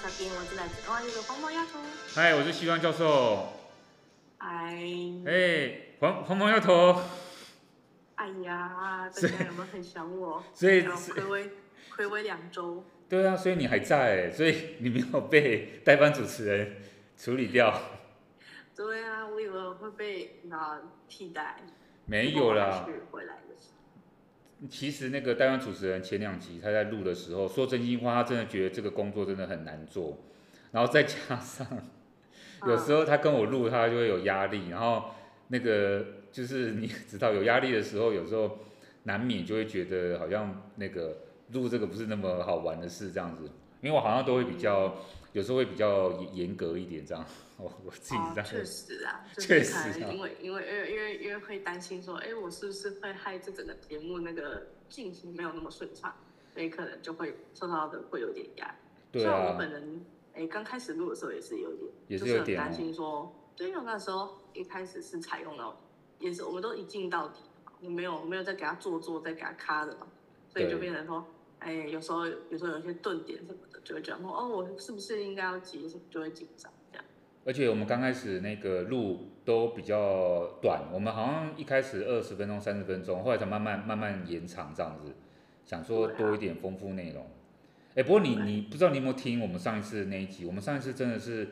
小丁，我是来自 NYU 的黄毛丫头。嗨，我是希望教授。嗨。哎，黄黄毛丫头。哎呀，大家有没有很想我？所以暌违暌违两周。对啊，所以你还在，所以你没有被代班主持人处理掉。对啊，我以为我会被那替代。没有啦。回来其实那个代班主持人前两集他在录的时候说真心话，他真的觉得这个工作真的很难做，然后再加上有时候他跟我录他就会有压力，然后那个就是你知道有压力的时候，有时候难免就会觉得好像那个录这个不是那么好玩的事这样子，因为我好像都会比较有时候会比较严格一点这样。我我自己在，确实啊，确实，因为因为因为因为因为会担心说，哎，我是不是会害这整个节目那个进行没有那么顺畅，所以可能就会受到的会有点压力。对啊。虽然我本人，哎，刚开始录的时候也是有点，也是有点担心说，对，因为那时候一开始是采用了，也是我们都一镜到底，我没有没有再给他做做再给他卡的嘛，所以就变成说，哎，有时候有时候有一些顿点什么的，就会觉得说，哦，我是不是应该要急什么，就会紧张。而且我们刚开始那个路都比较短，我们好像一开始二十分钟、三十分钟，后来才慢慢慢慢延长这样子，想说多一点丰富内容。哎，不过你你不知道你有没有听我们上一次那一集？我们上一次真的是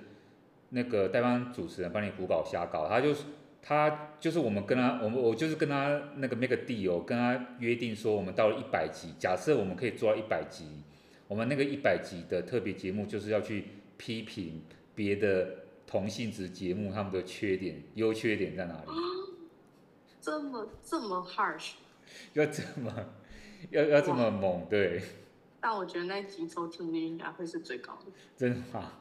那个代班主持人帮你胡搞瞎搞，他就是他就是我们跟他，我们我就是跟他那个 make a deal，跟他约定说，我们到了一百集，假设我们可以做到一百集，我们那个一百集的特别节目就是要去批评别的。同性质节目他们的缺点、优缺点在哪里？这么这么 harsh，要这么要要这么猛，对。但我觉得那集收听率应该会是最高的。真的吗？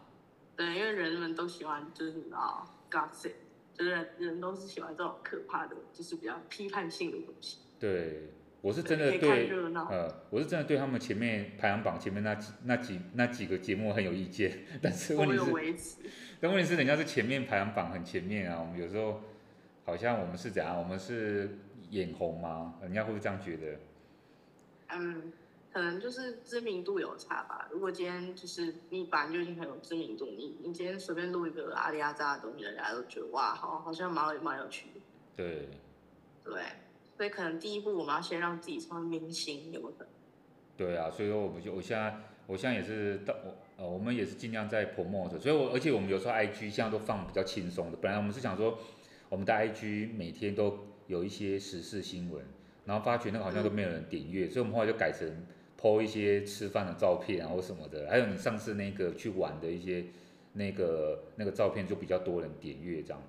对，因为人们都喜欢就是啊，gossip，就是人都是喜欢这种可怕的，就是比较批判性的东西。对。我是真的对，呃，我是真的对他们前面排行榜前面那几那几那几个节目很有意见，但是问题是，但问题是人家是前面排行榜很前面啊，我们有时候好像我们是怎样，我们是眼红吗？人家会不会这样觉得？嗯，可能就是知名度有差吧。如果今天就是你本来就已经很有知名度，你你今天随便录一个阿里阿扎的东西，人家都觉得哇，好好像蛮蛮有趣的。对。对。所以可能第一步我们要先让自己成为明星，有没有可能？对啊，所以说我们就我现在我现在也是到我呃我们也是尽量在 promote，所以我而且我们有时候 IG 现在都放比较轻松的，本来我们是想说我们的 IG 每天都有一些时事新闻，然后发觉那个好像都没有人点阅，嗯、所以我们后来就改成 po 一些吃饭的照片啊或什么的，还有你上次那个去玩的一些那个那个照片就比较多人点阅这样。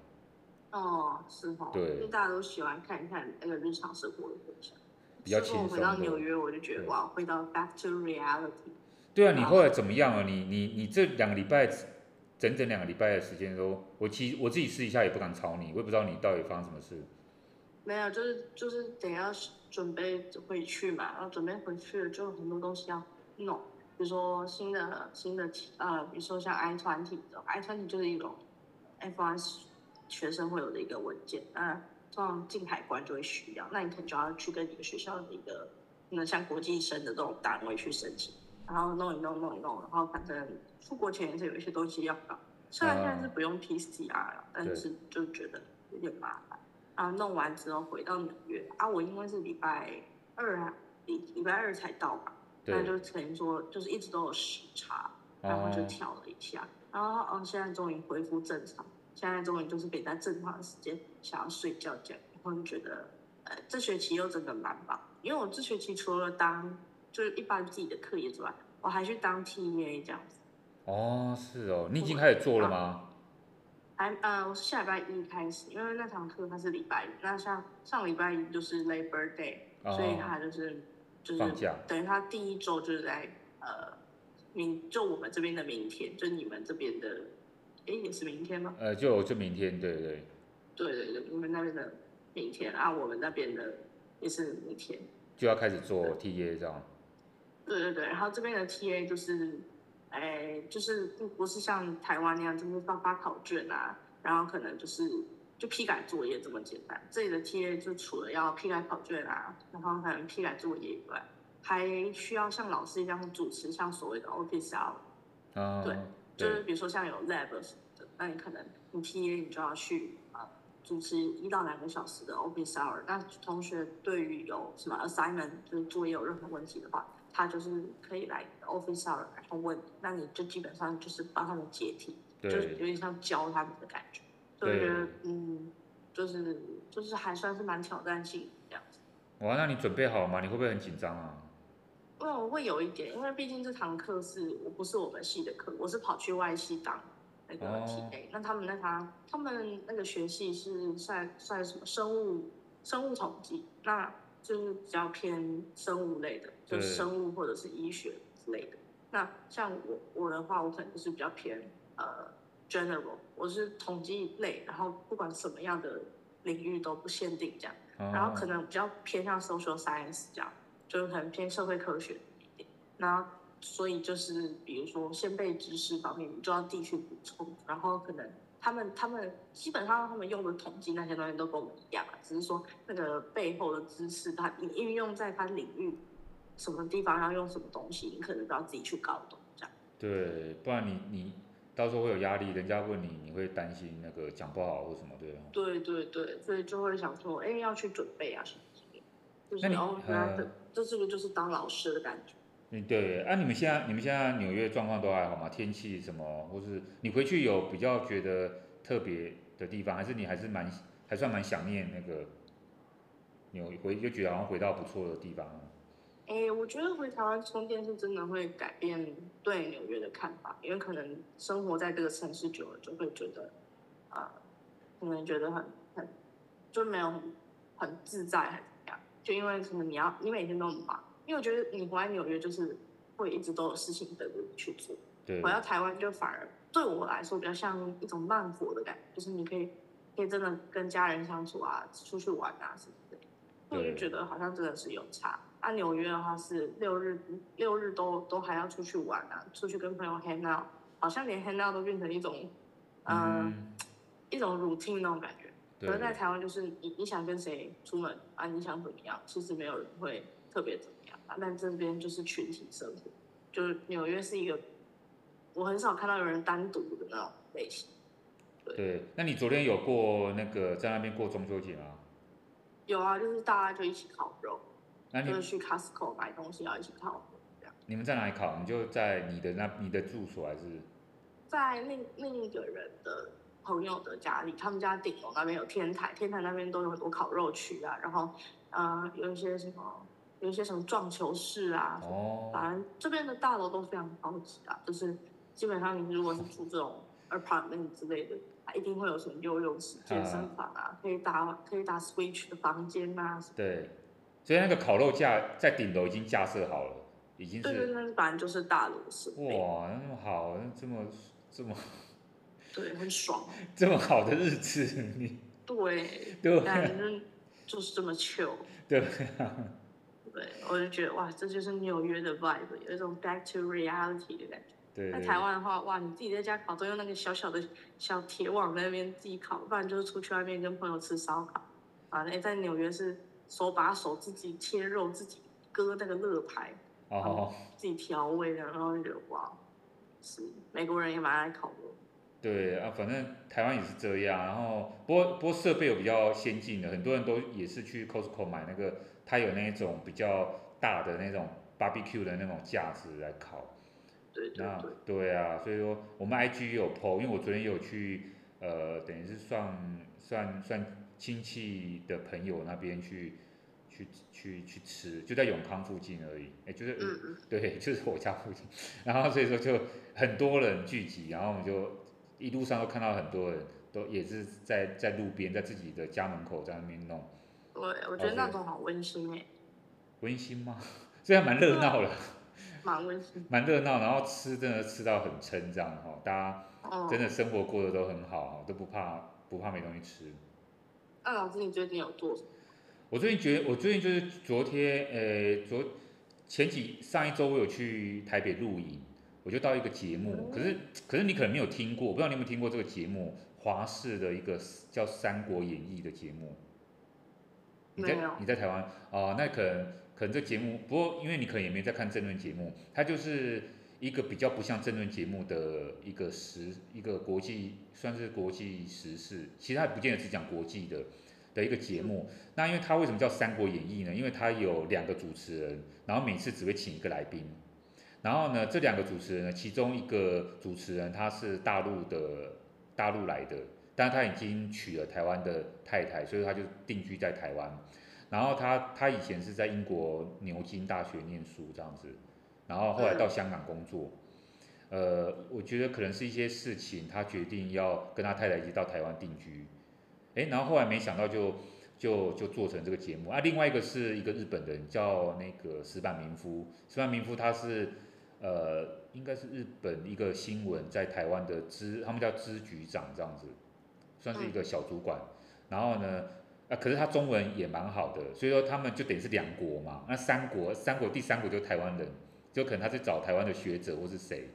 哦，是哦，对，因为大家都喜欢看一看那个日常生活的分享。比较轻松。回到纽约，我就觉得哇，回到 back to reality。对啊，你后来怎么样啊？你你你这两个礼拜，整整两个礼拜的时间都，我其实我自己试一下也不敢吵你，我也不知道你到底发生什么事。没有，就是就是等下准备回去嘛，然后准备回去了，就很多东西要弄，比如说新的新的呃，比如说像 I 团体的，I 团体就是一种 F1。学生会有的一个文件，那通常进海关就会需要，那你可能就要去跟你的学校的一个，那像国际生的这种单位去申请，然后弄一弄弄一弄，然后反正出国前也是有一些东西要搞，虽然现在是不用 PCR 了，但是就觉得有点麻烦。然后弄完之后回到纽约啊，我因为是礼拜二啊，礼礼拜二才到吧，那就等于说就是一直都有时差，然后就调了一下，然后哦现在终于恢复正常。现在终于就是给他正常的时间，想要睡觉觉，然后就觉得，呃，这学期又真的蛮棒，因为我这学期除了当就是一般自己的课业之外，我还去当 TA 这样子。哦，是哦，你已经开始做了吗？还呃，我是下礼拜一开始，因为那堂课它是礼拜一，那像上礼拜一就是 Labor Day，哦，所以他就是就是等于他第一周就是在呃明就我们这边的明天，就你们这边的。哎，也是明天吗？呃，就就明天，对对对对对，你们那边的明天啊，我们那边的也是明天，就要开始做 TA 这样。对对对，然后这边的 TA 就是，哎，就是不不是像台湾那样，就是发发考卷啊，然后可能就是就批改作业这么简单。这里的 TA 就除了要批改考卷啊，然后可能批改作业以外，还需要像老师一样主持像所谓的 office hour。啊，对，就是比如说像有 lab 什么的，那你可能你 TA 你就要去啊、呃、主持一到两个小时的 office hour。那同学对于有什么 assignment 就是作业有任何问题的话，他就是可以来 office hour 然后问，那你就基本上就是帮他们解题，就是有点像教他们的感觉。所以我觉得嗯，就是就是还算是蛮挑战性这样子。哇，那你准备好了吗？你会不会很紧张啊？嗯，我会有一点，因为毕竟这堂课是我不是我们系的课，我是跑去外系当那个 TA。那他们那他，他们那个学系是算算什么生物生物统计，那就是比较偏生物类的，就是生物或者是医学之类的。那像我我的话，我可能就是比较偏呃 general，我是统计类，然后不管什么样的领域都不限定这样，然后可能比较偏向 social science 这样。就是可能偏社会科学一点，那所以就是比如说先备知识方面，你就要自己去补充，然后可能他们他们基本上他们用的统计那些东西都跟我们一样啊，只是说那个背后的知识，它你运用在它领域什么地方要用什么东西，你可能都要自己去搞懂这样。对，不然你你到时候会有压力，人家问你，你会担心那个讲不好或什么，对吗？对对对，所以就会想说，哎，要去准备啊什么就是然后这是不是就是当老师的感觉？嗯，对。啊，你们现在你们现在纽约状况都还好吗？天气什么，或是你回去有比较觉得特别的地方，还是你还是蛮还算蛮想念那个纽回就觉得好像回到不错的地方？哎，我觉得回台湾充电是真的会改变对纽约的看法，因为可能生活在这个城市久了，就会觉得啊，可能觉得很很就没有很很自在。就因为可能你要，你每天都很忙，因为我觉得你回来纽约就是会一直都有事情等着你去做。对。回到台湾就反而对我来说比较像一种慢活的感觉，就是你可以可以真的跟家人相处啊，出去玩啊什么的。对。我就觉得好像真的是有差。啊，纽约的话是六日六日都都还要出去玩啊，出去跟朋友 hang out，好像连 hang out 都变成一种嗯、呃、一种 routine 那种感觉。可是在台湾，就是你你想跟谁出门啊？你想怎么样？其实没有人会特别怎么样啊。但这边就是群体生活，就是纽约是一个我很少看到有人单独的那种类型。对，对，那你昨天有过那个在那边过中秋节吗？有啊，就是大家就一起烤肉，那你就是去 Costco 买东西要一起烤肉这样。你们在哪里烤？你就在你的那你的住所还是？在另另一个人的。朋友的家里，他们家顶楼那边有天台，天台那边都有很多烤肉区啊，然后，呃，有一些什么，有一些什么撞球室啊，哦，反正这边的大楼都非常高级啊，就是基本上你如果是住这种 apartment 之类的，它一定会有什么游泳池、健身房啊，可以打可以打 switch 的房间啊。对，所以那个烤肉架在顶楼已经架设好了，已经是。对对对，反正就是大楼是。哇，那么好，那这么这么。对，很爽。这么好的日子，你对对，反正就是这么 chill。对，对，我就觉得哇，这就是纽约的 vibe，有一种 back to reality 的感觉。对。在台湾的话，哇，你自己在家烤，都用那个小小的小铁网在那边自己烤，不然就是出去外面跟朋友吃烧烤。啊，那在纽约是手把手自己切肉，自己割那个肋排，哦，自己调味的，然后就觉得哇，是美国人也蛮爱烤肉。对啊，反正台湾也是这样，然后不过不过设备有比较先进的，很多人都也是去 Costco 买那个，它有那种比较大的那种 barbecue 的那种架子来烤。对对对。那对啊，所以说我们 IG 也有 po，因为我昨天有去呃，等于是算算算亲戚的朋友那边去去去去吃，就在永康附近而已，哎，就是嗯嗯，对，就是我家附近，然后所以说就很多人聚集，然后我们就。一路上都看到很多人，都也是在在路边，在自己的家门口在那边弄。对，我觉得那种好温馨哎。温馨吗？这样蛮热闹的。蛮温馨。蛮热闹，然后吃真的吃到很撑这样哈，大家真的生活过得都很好，都不怕不怕没东西吃。那老师，你最近有做什么？我最近觉得，我最近就是昨天，呃，昨前几上一周我有去台北露营。我就到一个节目，可是可是你可能没有听过，我不知道你有没有听过这个节目，华视的一个叫《三国演义》的节目。你在你在台湾哦，那可能可能这节目，不过因为你可能也没在看政论节目，它就是一个比较不像政论节目的一个时一个国际算是国际时事，其实它不见得是讲国际的的一个节目。那因为它为什么叫《三国演义》呢？因为它有两个主持人，然后每次只会请一个来宾。然后呢，这两个主持人呢，其中一个主持人他是大陆的大陆来的，但他已经娶了台湾的太太，所以他就定居在台湾。然后他他以前是在英国牛津大学念书这样子。然后后来到香港工作，呃，我觉得可能是一些事情，他决定要跟他太太一起到台湾定居，哎，然后后来没想到就就就做成这个节目啊。另外一个是一个日本人叫那个石坂民夫，石坂民夫他是呃应该是日本一个新闻在台湾的支，他们叫支局长这样子，算是一个小主管。然后呢，啊，可是他中文也蛮好的，所以说他们就等于是两国嘛。那三国，三国第三国就是台湾人。就可能他是找台湾的学者或是谁，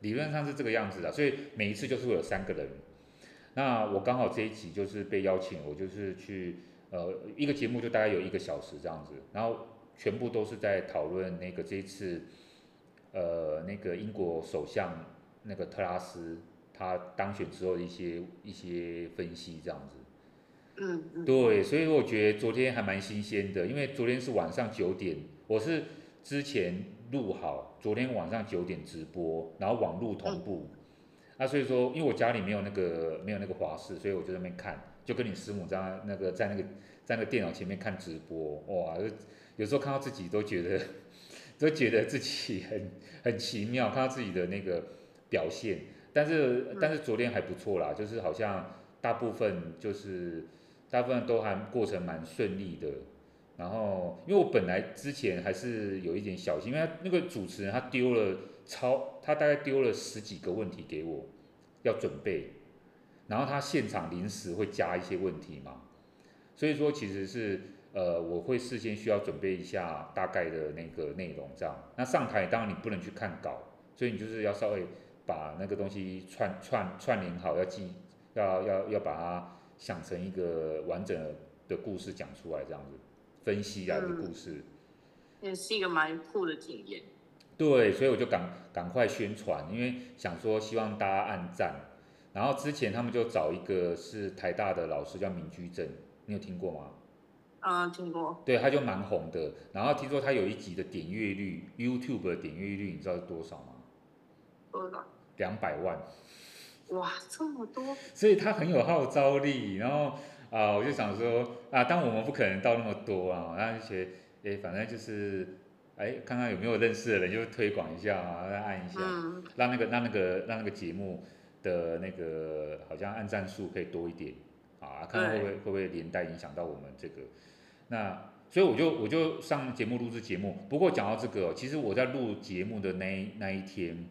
理论上是这个样子的，所以每一次就是会有三个人。那我刚好这一集就是被邀请，我就是去呃一个节目就大概有一个小时这样子，然后全部都是在讨论那个这一次呃那个英国首相那个特拉斯他当选之后的一些一些分析这样子。嗯嗯。对，所以我觉得昨天还蛮新鲜的，因为昨天是晚上九点，我是之前。录好，昨天晚上九点直播，然后网络同步。啊、所以说，因为我家里没有那个没有那个华视，所以我就在那边看，就跟你师母在那个在那个在那个电脑前面看直播，哇，有时候看到自己都觉得都觉得自己很 很奇妙，看到自己的那个表现。但是但是昨天还不错啦，就是好像大部分就是大部分都还过程蛮顺利的。然后，因为我本来之前还是有一点小心，因为他那个主持人他丢了超，他大概丢了十几个问题给我，要准备，然后他现场临时会加一些问题嘛，所以说其实是呃我会事先需要准备一下大概的那个内容这样。那上台当然你不能去看稿，所以你就是要稍微把那个东西串串串联好，要记，要要要把它想成一个完整的故事讲出来这样子。分析啊，的故事，也是一个蛮酷的经验。对，所以我就赶赶快宣传，因为想说希望大家按赞。然后之前他们就找一个是台大的老师叫闵居正，你有听过吗？啊，听过。对，他就蛮红的。然后听说他有一集的点阅率，YouTube 的点阅率，你知道是多少吗？多少？两百万。哇，这么多！所以他很有号召力，然后。啊，我就想说啊，当我们不可能到那么多啊，然后就觉得，哎，反正就是，哎，看看有没有认识的人，就推广一下啊，再按一下，嗯、让那个让那个让那个节目的那个好像按赞数可以多一点，啊，看看会不会会不会连带影响到我们这个。那所以我就我就上节目录制节目。不过讲到这个，其实我在录节目的那那一天，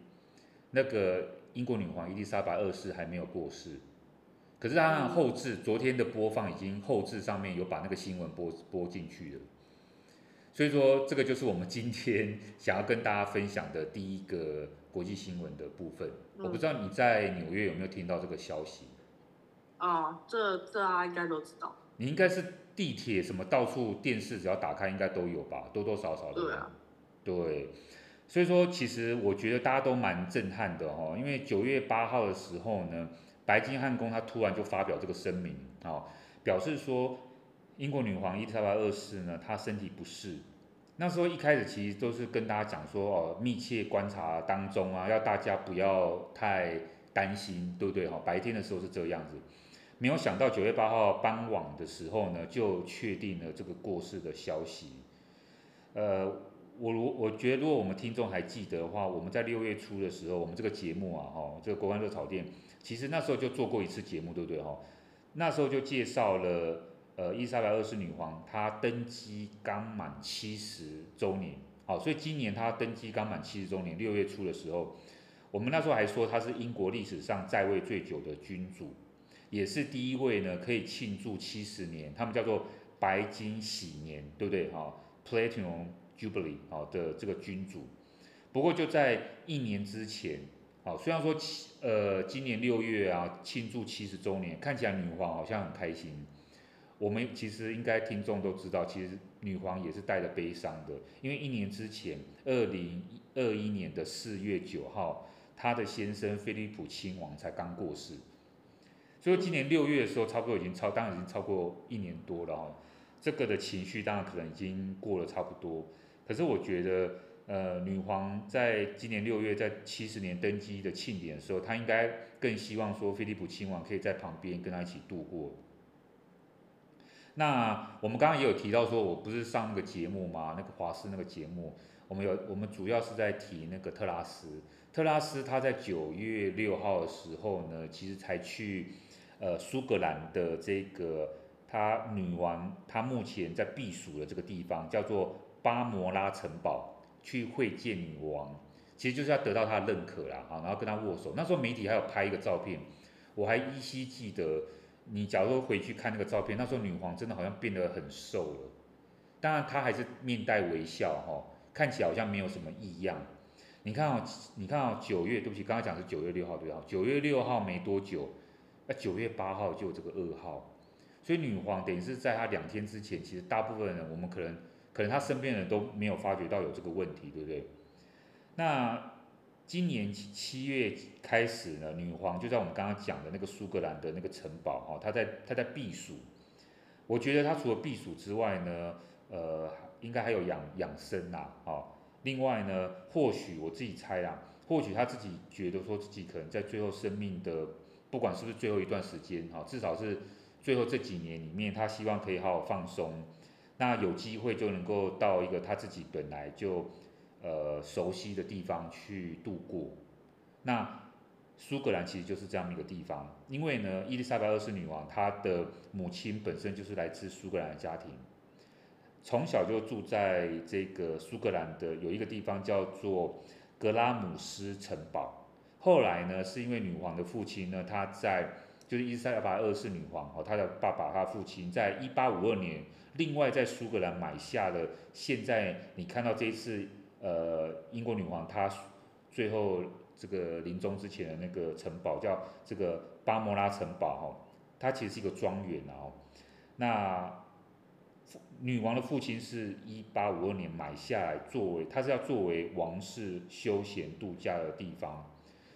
那个英国女皇伊丽莎白二世还没有过世。可是她后置昨天的播放已经后置上面有把那个新闻播播进去了，所以说这个就是我们今天 想要跟大家分享的第一个国际新闻的部分。我不知道你在纽约有没有听到这个消息？哦，这这大家应该都知道。你应该是地铁什么到处电视只要打开应该都有吧，多多少少的。对啊。对，所以说其实我觉得大家都蛮震撼的哦，因为九月八号的时候呢。白金汉宫他突然就发表这个声明，啊，表示说英国女皇伊丽莎白二世呢，她身体不适。那时候一开始其实都是跟大家讲说，哦，密切观察当中啊，要大家不要太担心，对不对？哈，白天的时候是这样子，没有想到九月八号傍晚的时候呢，就确定了这个过世的消息。呃，我如我觉得如果我们听众还记得的话，我们在六月初的时候，我们这个节目啊，哈，这个国关热炒店。其实那时候就做过一次节目，对不对哈？那时候就介绍了，呃，伊丽莎白二世女皇她登基刚满七十周年，好，所以今年她登基刚满七十周年，六月初的时候，我们那时候还说她是英国历史上在位最久的君主，也是第一位呢可以庆祝七十年，他们叫做白金禧年，对不对哈？Platinum Jubilee 好的这个君主，不过就在一年之前。好，虽然说七呃今年六月啊庆祝七十周年，看起来女皇好像很开心，我们其实应该听众都知道，其实女皇也是带着悲伤的，因为一年之前，二零二一年的四月九号，她的先生菲利普亲王才刚过世，所以今年六月的时候，差不多已经超，当然已经超过一年多了哈。这个的情绪当然可能已经过了差不多，可是我觉得，呃，女皇在今年六月在七十年登基的庆典的时候，她应该更希望说菲利普亲王可以在旁边跟她一起度过。那我们刚刚也有提到说，我不是上那个节目吗？那个华视那个节目，我们有我们主要是在提那个特拉斯。特拉斯他在九月六号的时候呢，其实才去呃苏格兰的这个。他女王，她目前在避暑的这个地方叫做巴摩拉城堡，去会见女王，其实就是要得到她的认可啦，啊，然后跟她握手。那时候媒体还有拍一个照片，我还依稀记得。你假如说回去看那个照片，那时候女皇真的好像变得很瘦了，当然她还是面带微笑哈，看起来好像没有什么异样。你看哦，你看哦，九月，对不起，刚刚讲是九月六号对吧？九月六号没多久，那九月八号就有这个噩耗。所以女皇等于是在她两天之前，其实大部分人我们可能可能她身边的人都没有发觉到有这个问题，对不对？那今年七月开始呢，女皇就在我们刚刚讲的那个苏格兰的那个城堡哦，她在她在避暑。我觉得她除了避暑之外呢，呃，应该还有养养生呐，哦。另外呢，或许我自己猜啦，或许她自己觉得说自己可能在最后生命的，不管是不是最后一段时间哈，至少是。最后这几年里面，他希望可以好好放松，那有机会就能够到一个他自己本来就呃熟悉的地方去度过。那苏格兰其实就是这样一个地方，因为呢，伊丽莎白二世女王她的母亲本身就是来自苏格兰的家庭，从小就住在这个苏格兰的有一个地方叫做格拉姆斯城堡。后来呢，是因为女皇的父亲呢，他在就是伊丽莎白二世女皇哦，她的爸爸，她父亲，在一八五二年，另外在苏格兰买下了现在你看到这一次，呃，英国女皇她最后这个临终之前的那个城堡，叫这个巴莫拉城堡哦，它其实是一个庄园哦。那女王的父亲是一八五二年买下来，作为他是要作为王室休闲度假的地方，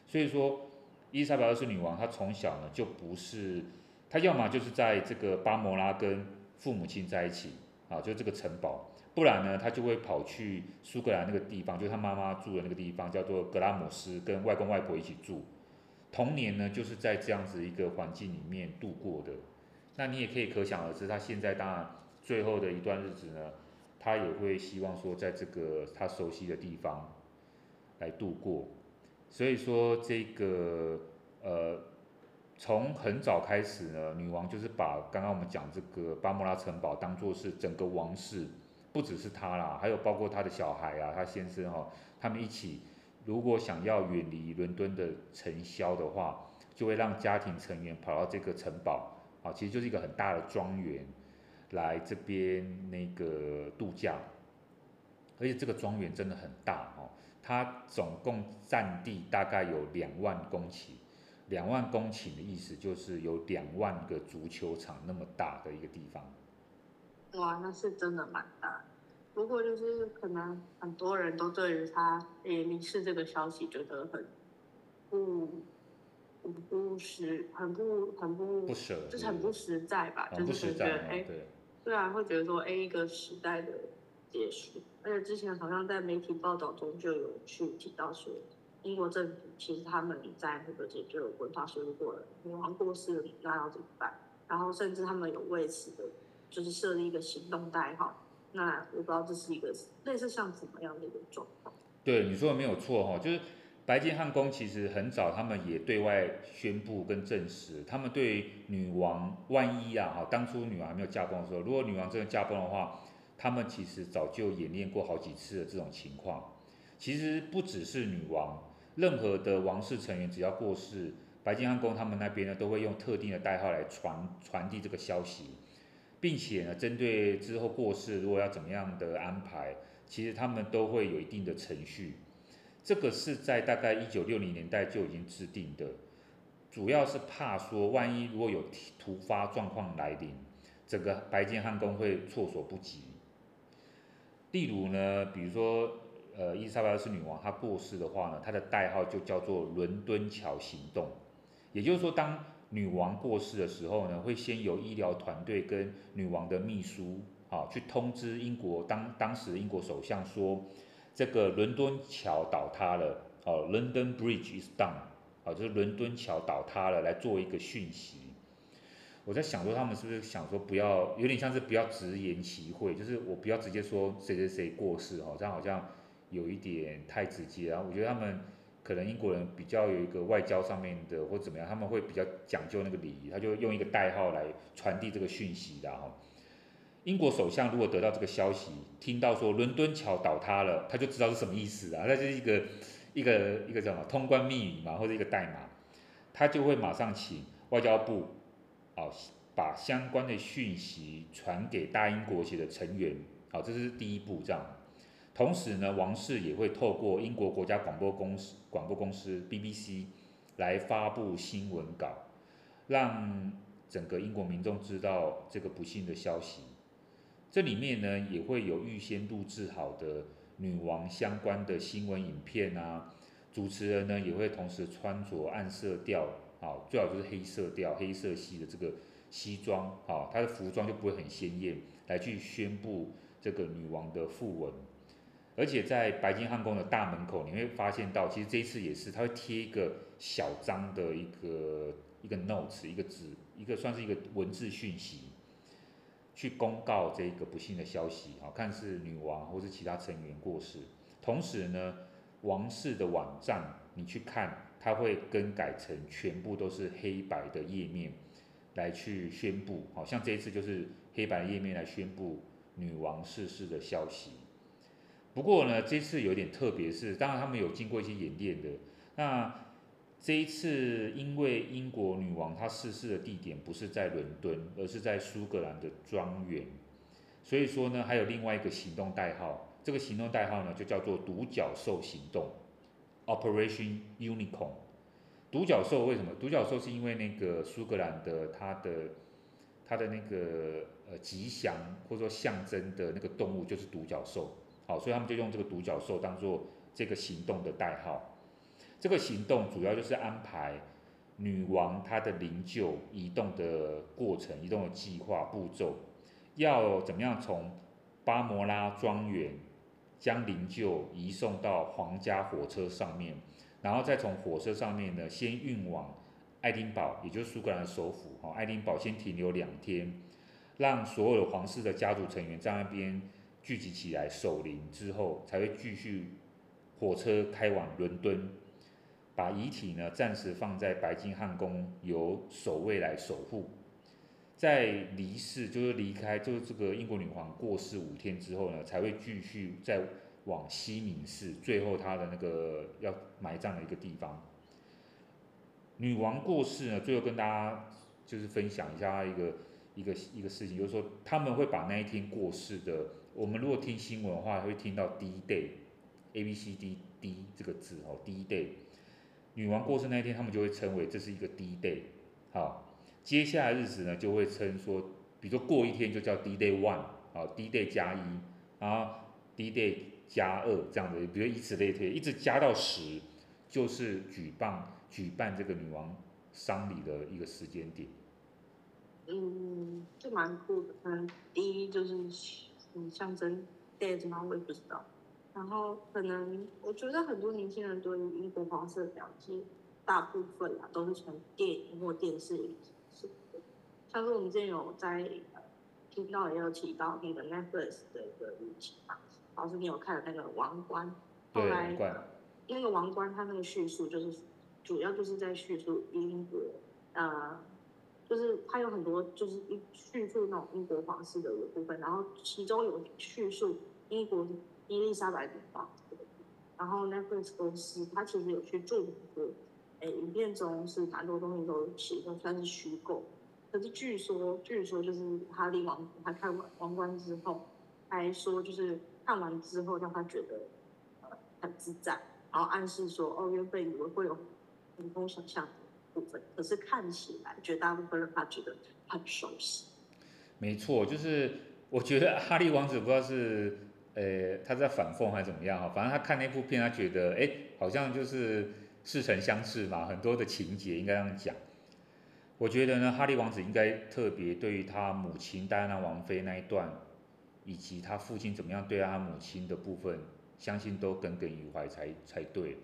所以说。伊丽莎白二世女王，她从小呢就不是，她要么就是在这个巴摩拉跟父母亲在一起啊，就这个城堡，不然呢，她就会跑去苏格兰那个地方，就她妈妈住的那个地方，叫做格拉姆斯，跟外公外婆一起住。童年呢，就是在这样子一个环境里面度过的。那你也可以可想而知，她现在当然最后的一段日子呢，她也会希望说，在这个她熟悉的地方来度过。所以说这个呃，从很早开始呢，女王就是把刚刚我们讲这个巴莫拉城堡当做是整个王室，不只是她啦，还有包括她的小孩啊，她先生、哦，他们一起，如果想要远离伦敦的尘嚣的话，就会让家庭成员跑到这个城堡啊，其实就是一个很大的庄园，来这边那个度假，而且这个庄园真的很大哦。它总共占地大概有两万公顷，两万公顷的意思就是有两万个足球场那么大的一个地方。哇，那是真的蛮大。不过就是可能很多人都对于他诶离世这个消息觉得很不不不实，很不很不不舍，就是很不实在吧？就是觉得哎，虽然会觉得说哎一个时代的结束。而且之前好像在媒体报道中就有去提到说，英国政府其实他们在那个解决有规划说，如果女王过世了，那要怎么办？然后甚至他们有为此的，就是设立一个行动代号。那我不知道这是一个类似像怎么样的一个状况？对，你说的没有错哈，就是白金汉宫其实很早他们也对外宣布跟证实，他们对女王万一啊哈，当初女王还没有驾崩的时候，如果女王真的驾崩的话。他们其实早就演练过好几次的这种情况。其实不只是女王，任何的王室成员只要过世，白金汉宫他们那边呢都会用特定的代号来传传递这个消息，并且呢，针对之后过世如果要怎么样的安排，其实他们都会有一定的程序。这个是在大概一九六零年代就已经制定的，主要是怕说万一如果有突发状况来临。整个白金汉宫会措手不及。例如呢，比如说，呃，伊丽莎白二世女王她过世的话呢，她的代号就叫做伦敦桥行动。也就是说，当女王过世的时候呢，会先由医疗团队跟女王的秘书啊去通知英国当当时英国首相说，这个伦敦桥倒塌了，哦，London Bridge is down，啊，就是伦敦桥倒塌了，来做一个讯息。我在想说，他们是不是想说不要，有点像是不要直言其会，就是我不要直接说谁谁谁过世哈，这样好像有一点太直接啊。我觉得他们可能英国人比较有一个外交上面的或怎么样，他们会比较讲究那个礼仪，他就用一个代号来传递这个讯息的哈。英国首相如果得到这个消息，听到说伦敦桥倒塌了，他就知道是什么意思啊，那就是一个一个一个什么通关密语嘛，或者一个代码，他就会马上请外交部。好，把相关的讯息传给大英国协的成员，好，这是第一步，这样。同时呢，王室也会透过英国国家广播公司广播公司 BBC 来发布新闻稿，让整个英国民众知道这个不幸的消息。这里面呢，也会有预先录制好的女王相关的新闻影片啊，主持人呢也会同时穿着暗色调。好，最好就是黑色调、黑色系的这个西装，好，她的服装就不会很鲜艳，来去宣布这个女王的訃闻。而且在白金汉宫的大门口，你会发现到，其实这一次也是，他会贴一个小张的一个一个 notes，一个纸，一个算是一个文字讯息，去公告这个不幸的消息，好，看是女王或是其他成员过世。同时呢，王室的网站你去看。它会更改成全部都是黑白的页面来去宣布，好像这一次就是黑白页面来宣布女王逝世的消息。不过呢，这次有点特别，是当然他们有经过一些演练的。那这一次因为英国女王她逝世的地点不是在伦敦，而是在苏格兰的庄园，所以说呢，还有另外一个行动代号，这个行动代号呢就叫做独角兽行动。Operation Unicorn，独角兽为什么？独角兽是因为那个苏格兰的它的它的那个呃吉祥或者说象征的那个动物就是独角兽，好，所以他们就用这个独角兽当做这个行动的代号。这个行动主要就是安排女王她的灵柩移动的过程、移动的计划步骤，要怎么样从巴摩拉庄园。将灵柩移送到皇家火车上面，然后再从火车上面呢，先运往爱丁堡，也就是苏格兰的首府。哈，爱丁堡先停留两天，让所有的皇室的家族成员在那边聚集起来守灵之后，才会继续火车开往伦敦，把遗体呢暂时放在白金汉宫，由守卫来守护。在离世，就是离开，就是这个英国女皇过世五天之后呢，才会继续再往西敏寺，最后她的那个要埋葬的一个地方。女王过世呢，最后跟大家就是分享一下一个一个一个事情，就是说他们会把那一天过世的，我们如果听新闻的话，会听到 D Day，A B C D D 这个字哦，D Day。女王过世那一天，他们就会称为这是一个 D Day，好。接下来日子呢，就会称说，比如说过一天就叫 D Day One，啊 D Day 加一，然后 D Day 加二这样的，比如以此类推，一直加到十，就是举办举办这个女王丧礼的一个时间点。嗯，就蛮酷的。嗯，第一就是嗯象征 Day 吗？我也不知道。然后可能我觉得很多年轻人对于英国皇室的了解，大部分啊都是从电影或电视里。像是我们之前有在听到也有提到那个 Netflix 的一个剧情嘛，老师你有看的那个王冠，后来那个王冠它那个叙述就是主要就是在叙述英国，呃，就是它有很多就是一叙述那种英国皇室的一个部分，然后其中有叙述英国伊丽莎白女王，然后 Netflix 公司它其实有去注明过，哎，影片中是蛮多东西都其实算是虚构。可是据说，据说就是哈利王子他看完王冠之后，还说就是看完之后让他觉得很自在，然后暗示说哦，原本以为会有很多想象的部分，可是看起来绝大部分让他觉得很熟悉。没错，就是我觉得哈利王子不知道是呃他在反讽还是怎么样哈，反正他看那部片，他觉得哎好像就是似曾相识嘛，很多的情节应该这样讲。我觉得呢，哈利王子应该特别对于他母亲戴安娜王妃那一段，以及他父亲怎么样对他母亲的部分，相信都耿耿于怀才才对。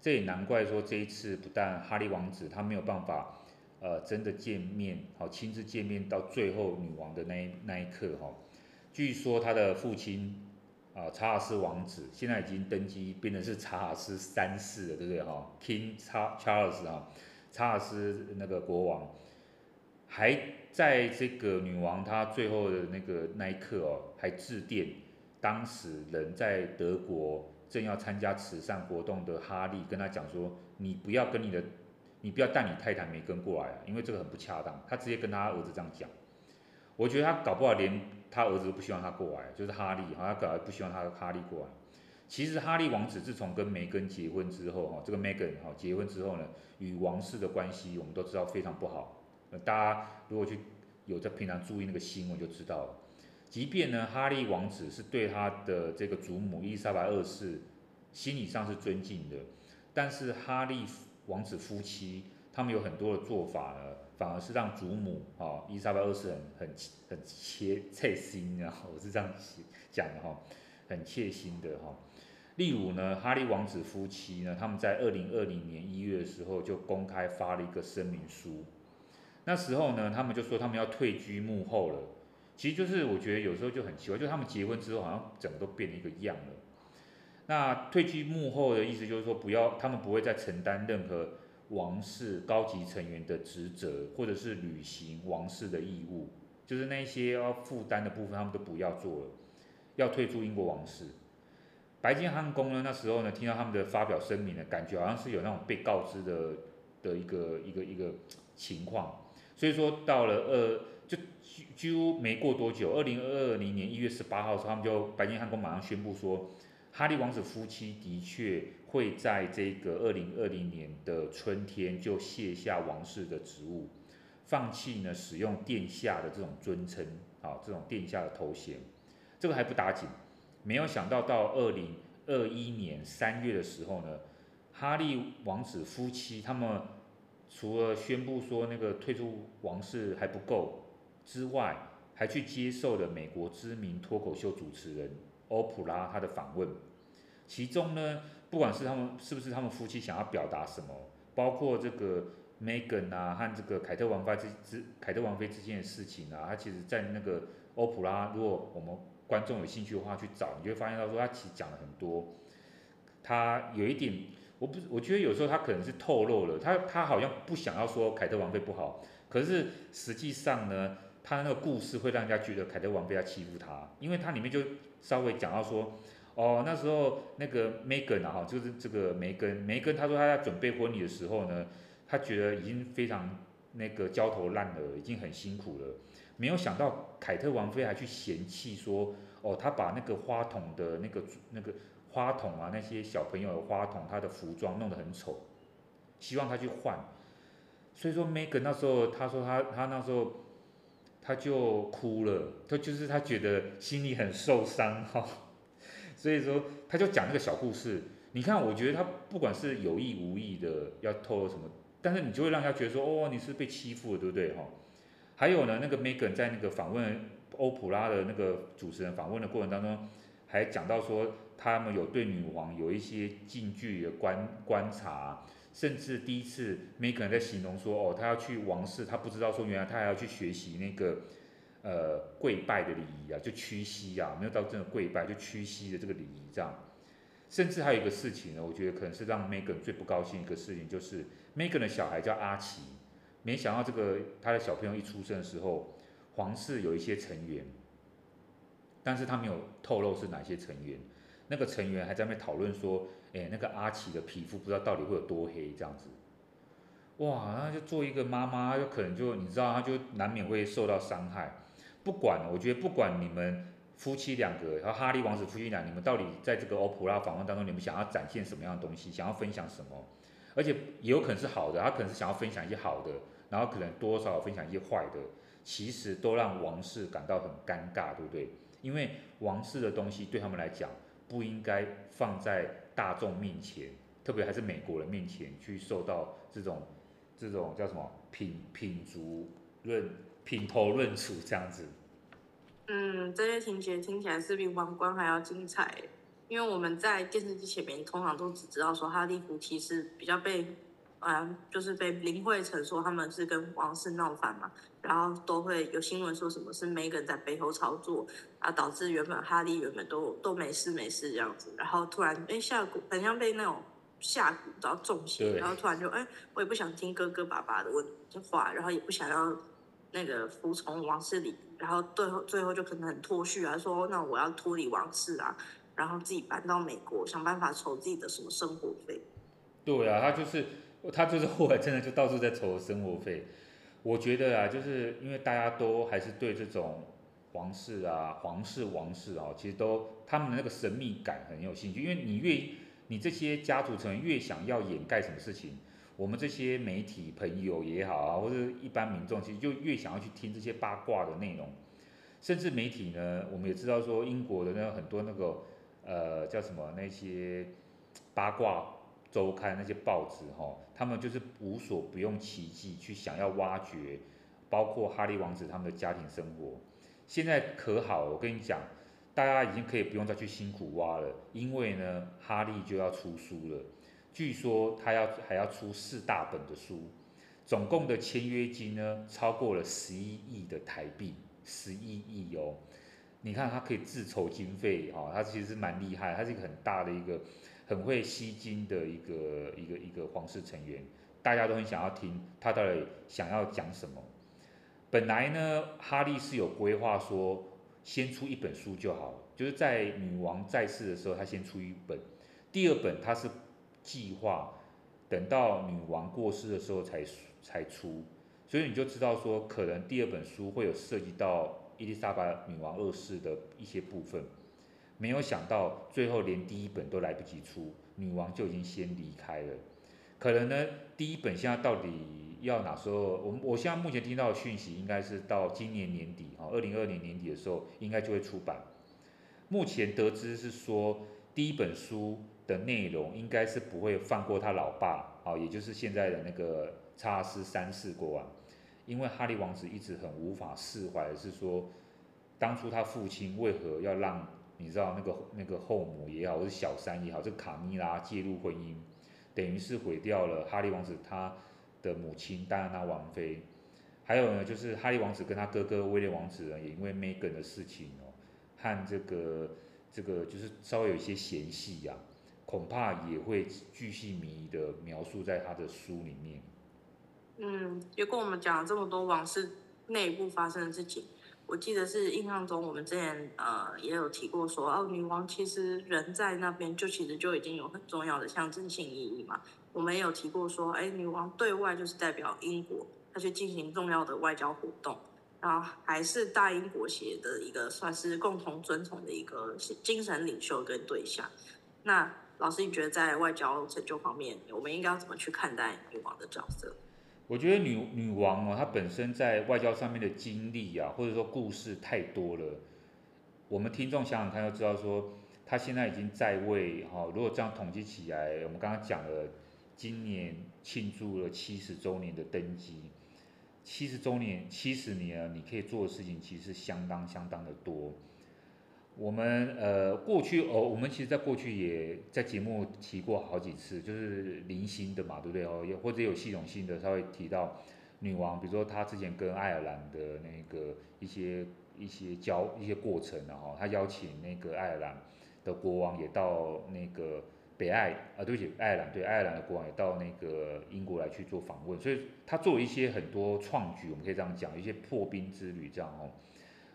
这也难怪说这一次不但哈利王子他没有办法，呃，真的见面，好亲自见面到最后女王的那一那一刻哈。据说他的父亲啊、查尔斯王子现在已经登基变成是查尔斯三世了，对不对哈？King Charles 哈。查尔斯那个国王，还在这个女王她最后的那个那一刻哦，还致电当时人在德国正要参加慈善活动的哈利，跟他讲说，你不要跟你的，你不要带你太太梅根过来啊，因为这个很不恰当。他直接跟他儿子这样讲，我觉得他搞不好连他儿子都不希望他过来，就是哈利，好像搞不希望他哈利过来。其实哈利王子自从跟梅根结婚之后，哈，这个梅根哈结婚之后呢，与王室的关系我们都知道非常不好。大家如果去有在平常注意那个新闻就知道了。即便呢，哈利王子是对他的这个祖母伊丽莎白二世心理上是尊敬的，但是哈利王子夫妻他们有很多的做法呢，反而是让祖母哈伊莎白二世很很很切切心啊，我是这样讲的哈，很切心的哈。例如呢，哈利王子夫妻呢，他们在二零二零年一月的时候就公开发了一个声明书。那时候呢，他们就说他们要退居幕后了。其实就是我觉得有时候就很奇怪，就他们结婚之后好像整个都变了一个样了。那退居幕后的意思就是说，不要他们不会再承担任何王室高级成员的职责，或者是履行王室的义务，就是那些要负担的部分，他们都不要做了，要退出英国王室。白金汉宫呢，那时候呢，听到他们的发表声明呢，感觉好像是有那种被告知的的一个一个一个情况。所以说到了二就几乎没过多久，二零二零年一月十八号的时候，他们就白金汉宫马上宣布说，哈利王子夫妻的确会在这个二零二零年的春天就卸下王室的职务，放弃呢使用殿下的这种尊称，啊，这种殿下的头衔。这个还不打紧。没有想到，到二零二一年三月的时候呢，哈利王子夫妻他们除了宣布说那个退出王室还不够之外，还去接受了美国知名脱口秀主持人欧普拉他的访问。其中呢，不管是他们是不是他们夫妻想要表达什么，包括这个梅根啊和这个凯特王妃之之凯特王妃之间的事情啊，他其实在那个欧普拉，如果我们观众有兴趣的话去找，你就会发现到说他其实讲了很多，他有一点，我不，我觉得有时候他可能是透露了，他他好像不想要说凯特王妃不好，可是实际上呢，他那个故事会让人家觉得凯特王妃要欺负他，因为他里面就稍微讲到说，哦，那时候那个梅根啊，哈，就是这个梅根，梅根他说他在准备婚礼的时候呢，他觉得已经非常那个焦头烂额，已经很辛苦了。没有想到凯特王妃还去嫌弃说，哦，她把那个花筒的那个那个花筒啊，那些小朋友的花筒，她的服装弄得很丑，希望她去换。所以说梅根那时候，她说她她那时候，他就哭了，他就是他觉得心里很受伤哈。所以说，他就讲那个小故事。你看，我觉得他不管是有意无意的要透露什么，但是你就会让他觉得说，哦，你是被欺负了，对不对哈？还有呢，那个梅根在那个访问欧普拉的那个主持人访问的过程当中，还讲到说他们有对女王有一些近距离的观观察，甚至第一次梅根在形容说，哦，他要去王室，他不知道说原来他还要去学习那个呃跪拜的礼仪啊，就屈膝啊，没有到真的跪拜，就屈膝的这个礼仪这样。甚至还有一个事情呢，我觉得可能是让梅根最不高兴一个事情，就是梅根的小孩叫阿奇。没想到这个他的小朋友一出生的时候，皇室有一些成员，但是他没有透露是哪些成员。那个成员还在那边讨论说，哎，那个阿奇的皮肤不知道到底会有多黑这样子。哇，那就做一个妈妈，就可能就你知道，他就难免会受到伤害。不管，我觉得不管你们夫妻两个，然后哈利王子夫妻俩，你们到底在这个欧普拉访问当中，你们想要展现什么样的东西，想要分享什么？而且也有可能是好的，他可能是想要分享一些好的。然后可能多少分享一些坏的，其实都让王室感到很尴尬，对不对？因为王室的东西对他们来讲不应该放在大众面前，特别还是美国人面前去受到这种这种叫什么品品足论品头论处这样子。嗯，这些情节听起来是比王冠还要精彩，因为我们在电视机前面通常都只知道说哈利夫妻是比较被。啊，就是被林慧成说他们是跟王室闹翻嘛，然后都会有新闻说什么是 Meghan 在背后操作，啊，导致原本哈利原本都都没事没事这样子，然后突然哎下蛊，很像被那种下蛊然后中邪，然后突然就哎我也不想听哥哥爸爸的问的话，然后也不想要那个服从王室里，然后最后最后就可能很脱序啊，说那我要脱离王室啊，然后自己搬到美国想办法筹自己的什么生活费。对啊，他就是。他就是后来真的就到处在筹生活费，我觉得啊，就是因为大家都还是对这种皇室啊、皇室、王室啊，其实都他们的那个神秘感很有兴趣。因为你越你这些家族成员越想要掩盖什么事情，我们这些媒体朋友也好啊，或者一般民众，其实就越想要去听这些八卦的内容。甚至媒体呢，我们也知道说英国的那很多那个呃叫什么那些八卦。周刊那些报纸哈，他们就是无所不用其极去想要挖掘，包括哈利王子他们的家庭生活。现在可好，我跟你讲，大家已经可以不用再去辛苦挖了，因为呢，哈利就要出书了。据说他要还要出四大本的书，总共的签约金呢超过了十一亿的台币，十一亿哦。你看他可以自筹经费啊，他其实蛮厉害，他是一个很大的一个。很会吸金的一个一个一个皇室成员，大家都很想要听他到底想要讲什么。本来呢，哈利是有规划说先出一本书就好，就是在女王在世的时候他先出一本，第二本他是计划等到女王过世的时候才才出，所以你就知道说可能第二本书会有涉及到伊丽莎白女王二世的一些部分。没有想到，最后连第一本都来不及出，女王就已经先离开了。可能呢，第一本现在到底要哪时候？我我现在目前听到的讯息，应该是到今年年底啊，二零二二年底的时候，应该就会出版。目前得知是说，第一本书的内容应该是不会放过他老爸啊，也就是现在的那个查尔斯三世国王，因为哈利王子一直很无法释怀的是说，当初他父亲为何要让。你知道那个那个后母也好，或是小三也好，这个卡米拉介入婚姻，等于是毁掉了哈利王子他的母亲戴安娜王妃。还有呢，就是哈利王子跟他哥哥威廉王子呢，也因为梅根的事情哦，和这个这个就是稍微有一些嫌隙呀，恐怕也会巨细靡遗的描述在他的书里面。嗯，结果我们讲了这么多王室内部发生的事情。我记得是印象中，我们之前呃也有提过说，哦，女王其实人在那边就其实就已经有很重要的象征性意义嘛。我们也有提过说，哎，女王对外就是代表英国，她去进行重要的外交活动，然后还是大英国协的一个算是共同尊崇的一个精神领袖跟对象。那老师，你觉得在外交成就方面，我们应该要怎么去看待女王的角色？我觉得女女王哦，她本身在外交上面的经历啊，或者说故事太多了。我们听众想想看，就知道说，她现在已经在位哈。如果这样统计起来，我们刚刚讲了，今年庆祝了七十周年的登基，七十周年，七十年，你可以做的事情其实相当相当的多。我们呃过去哦，我们其实在过去也在节目提过好几次，就是零星的嘛，对不对哦？也或者有系统性的稍微提到女王，比如说她之前跟爱尔兰的那个一些一些交一些过程然后，她邀请那个爱尔兰的国王也到那个北爱啊，对不起，爱尔兰对爱尔兰的国王也到那个英国来去做访问，所以她做一些很多创举，我们可以这样讲，一些破冰之旅这样哦，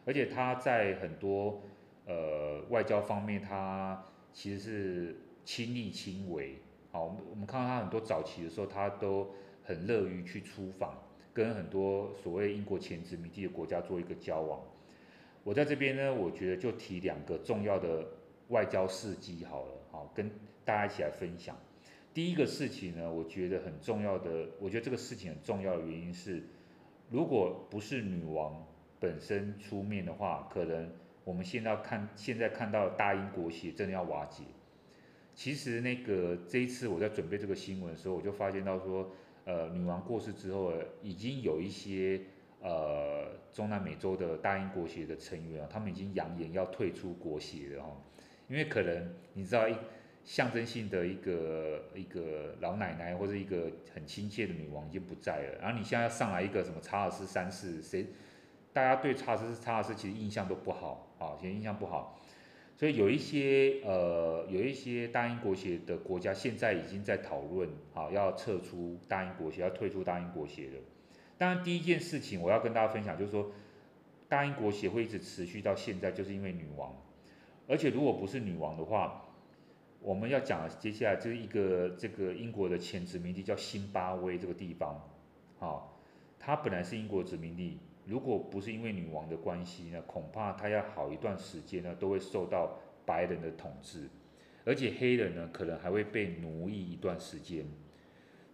而且她在很多。呃，外交方面，他其实是亲力亲为。好，我们我们看到他很多早期的时候，他都很乐于去出访，跟很多所谓英国前殖民地的国家做一个交往。我在这边呢，我觉得就提两个重要的外交事迹好了，好，跟大家一起来分享。第一个事情呢，我觉得很重要的，我觉得这个事情很重要的原因是，如果不是女王本身出面的话，可能我们现在看现在看到大英国协真的要瓦解。其实那个这一次我在准备这个新闻的时候，我就发现到说，呃，女王过世之后，已经有一些呃中南美洲的大英国协的成员啊，他们已经扬言要退出国协了哈，因为可能你知道一。象征性的一个一个老奶奶或者一个很亲切的女王已经不在了，然后你现在要上来一个什么查尔斯三世，谁？大家对查尔斯查尔斯其实印象都不好啊，其实印象不好，所以有一些呃有一些大英国协的国家现在已经在讨论啊，要撤出大英国协，要退出大英国协了。当然第一件事情我要跟大家分享就是说，大英国协会一直持续到现在，就是因为女王，而且如果不是女王的话。我们要讲接下来就是一个这个英国的前殖民地叫辛巴威这个地方，啊，它本来是英国殖民地，如果不是因为女王的关系呢，恐怕她要好一段时间呢都会受到白人的统治，而且黑人呢可能还会被奴役一段时间。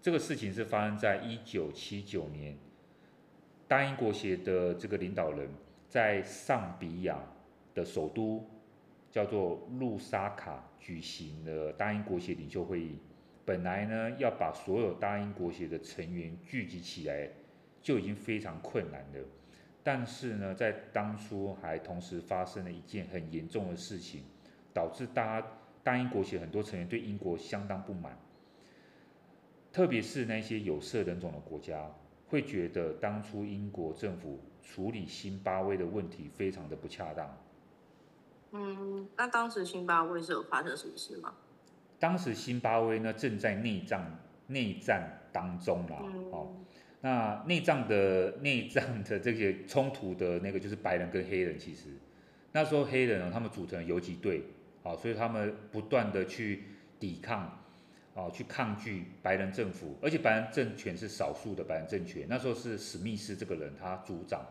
这个事情是发生在一九七九年，大英国协的这个领导人在尚比亚的首都。叫做路沙卡举行了大英国协领袖会议，本来呢要把所有大英国协的成员聚集起来就已经非常困难了，但是呢在当初还同时发生了一件很严重的事情，导致大大英国协很多成员对英国相当不满，特别是那些有色人种的国家会觉得当初英国政府处理辛巴威的问题非常的不恰当。嗯，那当时辛巴威是有发生什么事吗？当时辛巴威呢正在内战内战当中啦，嗯、哦，那内战的内战的这些冲突的那个就是白人跟黑人，其实那时候黑人呢他们组成游击队，啊、所以他们不断的去抵抗，啊、去抗拒白人政府，而且白人政权是少数的白人政权，那时候是史密斯这个人他主掌，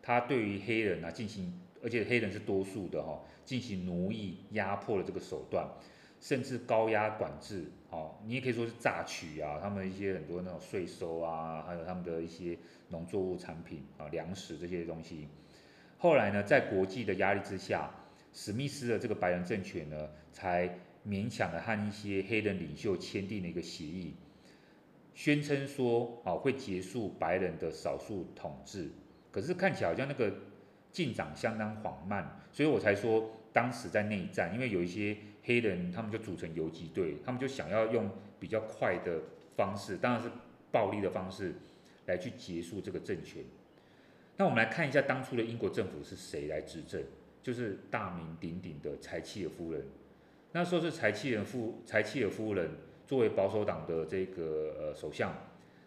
他对于黑人啊进行。而且黑人是多数的哈，进行奴役、压迫的这个手段，甚至高压管制，哦，你也可以说是榨取啊，他们一些很多那种税收啊，还有他们的一些农作物产品啊、粮食这些东西。后来呢，在国际的压力之下，史密斯的这个白人政权呢，才勉强的和一些黑人领袖签订了一个协议，宣称说啊会结束白人的少数统治。可是看起来好像那个。进展相当缓慢，所以我才说当时在内战，因为有一些黑人，他们就组成游击队，他们就想要用比较快的方式，当然是暴力的方式，来去结束这个政权。那我们来看一下当初的英国政府是谁来执政，就是大名鼎鼎的柴契尔夫人。那时候是柴契尔夫柴契尔夫人作为保守党的这个呃首相，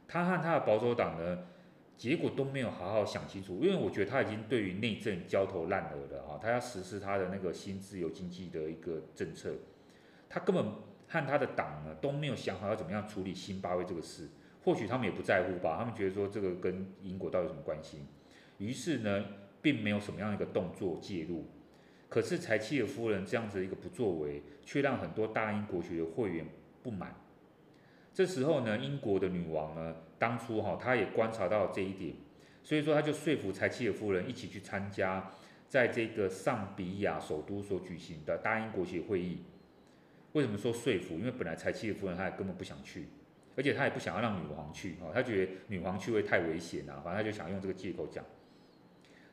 他和他的保守党呢，结果都没有好好想清楚，因为我觉得他已经对于内政焦头烂额了哈，他要实施他的那个新自由经济的一个政策，他根本和他的党呢都没有想好要怎么样处理辛巴威这个事，或许他们也不在乎吧，他们觉得说这个跟英国到底有什么关系，于是呢并没有什么样的一个动作介入，可是柴契尔夫人这样子的一个不作为，却让很多大英国学的会员不满。这时候呢，英国的女王呢，当初哈，她也观察到这一点，所以说她就说服柴契尔夫人一起去参加，在这个上比亚首都所举行的大英国协会议。为什么说说服？因为本来柴契尔夫人她也根本不想去，而且她也不想要让女王去，哈，她觉得女王去会太危险啊，反正她就想用这个借口讲。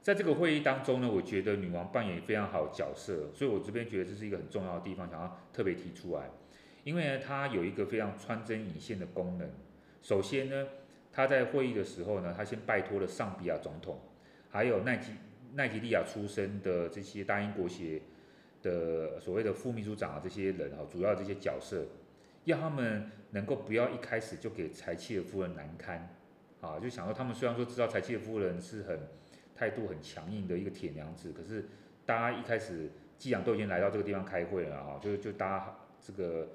在这个会议当中呢，我觉得女王扮演非常好的角色，所以我这边觉得这是一个很重要的地方，想要特别提出来。因为呢，他有一个非常穿针引线的功能。首先呢，他在会议的时候呢，他先拜托了上比亚总统，还有奈及奈及利亚出身的这些大英国协的所谓的副秘书长啊，这些人啊，主要这些角色，要他们能够不要一开始就给柴契尔夫人难堪啊，就想说他们虽然说知道柴契尔夫人是很态度很强硬的一个铁娘子，可是大家一开始既然都已经来到这个地方开会了啊，就就大家这个。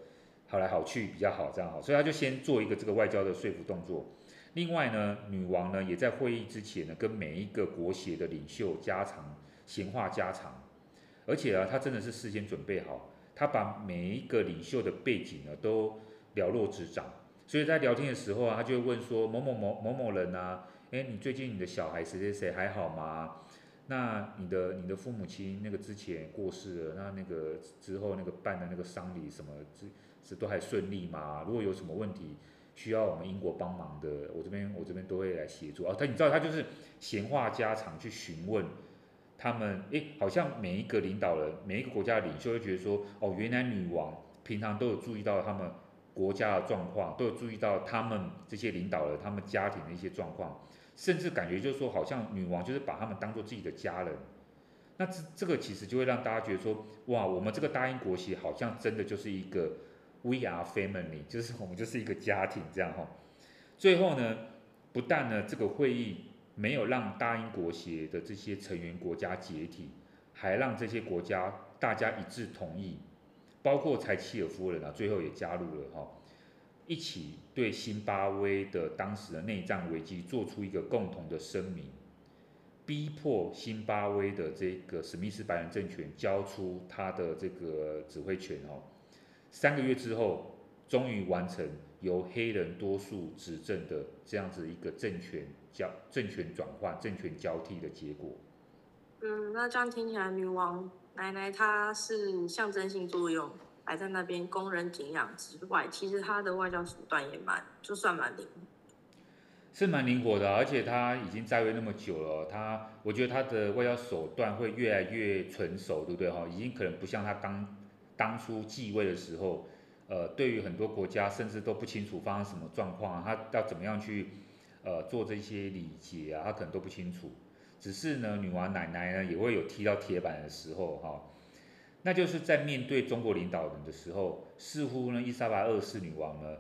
好来好去比较好，这样好，所以他就先做一个这个外交的说服动作。另外呢，女王呢也在会议之前呢，跟每一个国协的领袖家常闲话家常，而且啊，他真的是事先准备好，他把每一个领袖的背景呢都了若指掌。所以在聊天的时候啊，他就会问说某某某某某人啊，诶，哎，你最近你的小孩谁谁谁还好吗？那你的你的父母亲那个之前过世了，那那个之后那个办的那个丧礼什么，之是都还顺利吗？如果有什么问题需要我们英国帮忙的，我这边我这边都会来协助。啊，他你知道他就是闲话家常去询问他们，哎，好像每一个领导人每一个国家的领袖会觉得说，哦，原来女王平常都有注意到他们国家的状况，都有注意到他们这些领导人他们家庭的一些状况。甚至感觉就是说，好像女王就是把他们当做自己的家人，那这这个其实就会让大家觉得说，哇，我们这个大英国协好像真的就是一个 We are family，就是我们就是一个家庭这样哈。最后呢，不但呢这个会议没有让大英国协的这些成员国家解体，还让这些国家大家一致同意，包括柴契尔夫人啊，最后也加入了哈。一起对新巴威的当时的内战危机做出一个共同的声明，逼迫新巴威的这个史密斯白人政权交出他的这个指挥权哦。三个月之后，终于完成由黑人多数执政的这样子一个政权交政权转换、政权交替的结果。嗯，那这样听起来，女王奶奶她是象征性作用。还在那边供人景仰之外，其实她的外交手段也蛮，就算蛮灵活，是蛮灵活的，而且她已经在位那么久了，她我觉得她的外交手段会越来越纯熟，对不对哈？已经可能不像她刚当初继位的时候，呃，对于很多国家甚至都不清楚发生什么状况，他要怎么样去呃做这些礼节啊，他可能都不清楚。只是呢，女王奶奶呢也会有踢到铁板的时候哈。那就是在面对中国领导人的时候，似乎呢，伊莎白二世女王呢，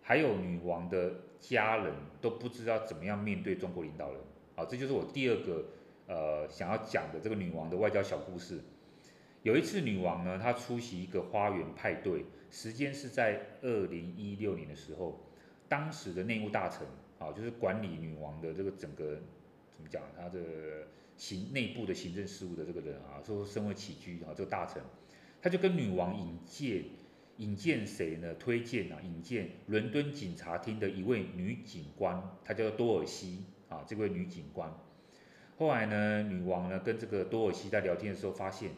还有女王的家人都不知道怎么样面对中国领导人。好，这就是我第二个呃想要讲的这个女王的外交小故事。有一次，女王呢，她出席一个花园派对，时间是在二零一六年的时候，当时的内务大臣啊，就是管理女王的这个整个怎么讲，她的。行内部的行政事务的这个人啊，说身为起居啊，这个大臣，他就跟女王引荐，引荐谁呢？推荐啊，引荐伦敦警察厅的一位女警官，她叫做多尔西啊，这位女警官。后来呢，女王呢跟这个多尔西在聊天的时候发现，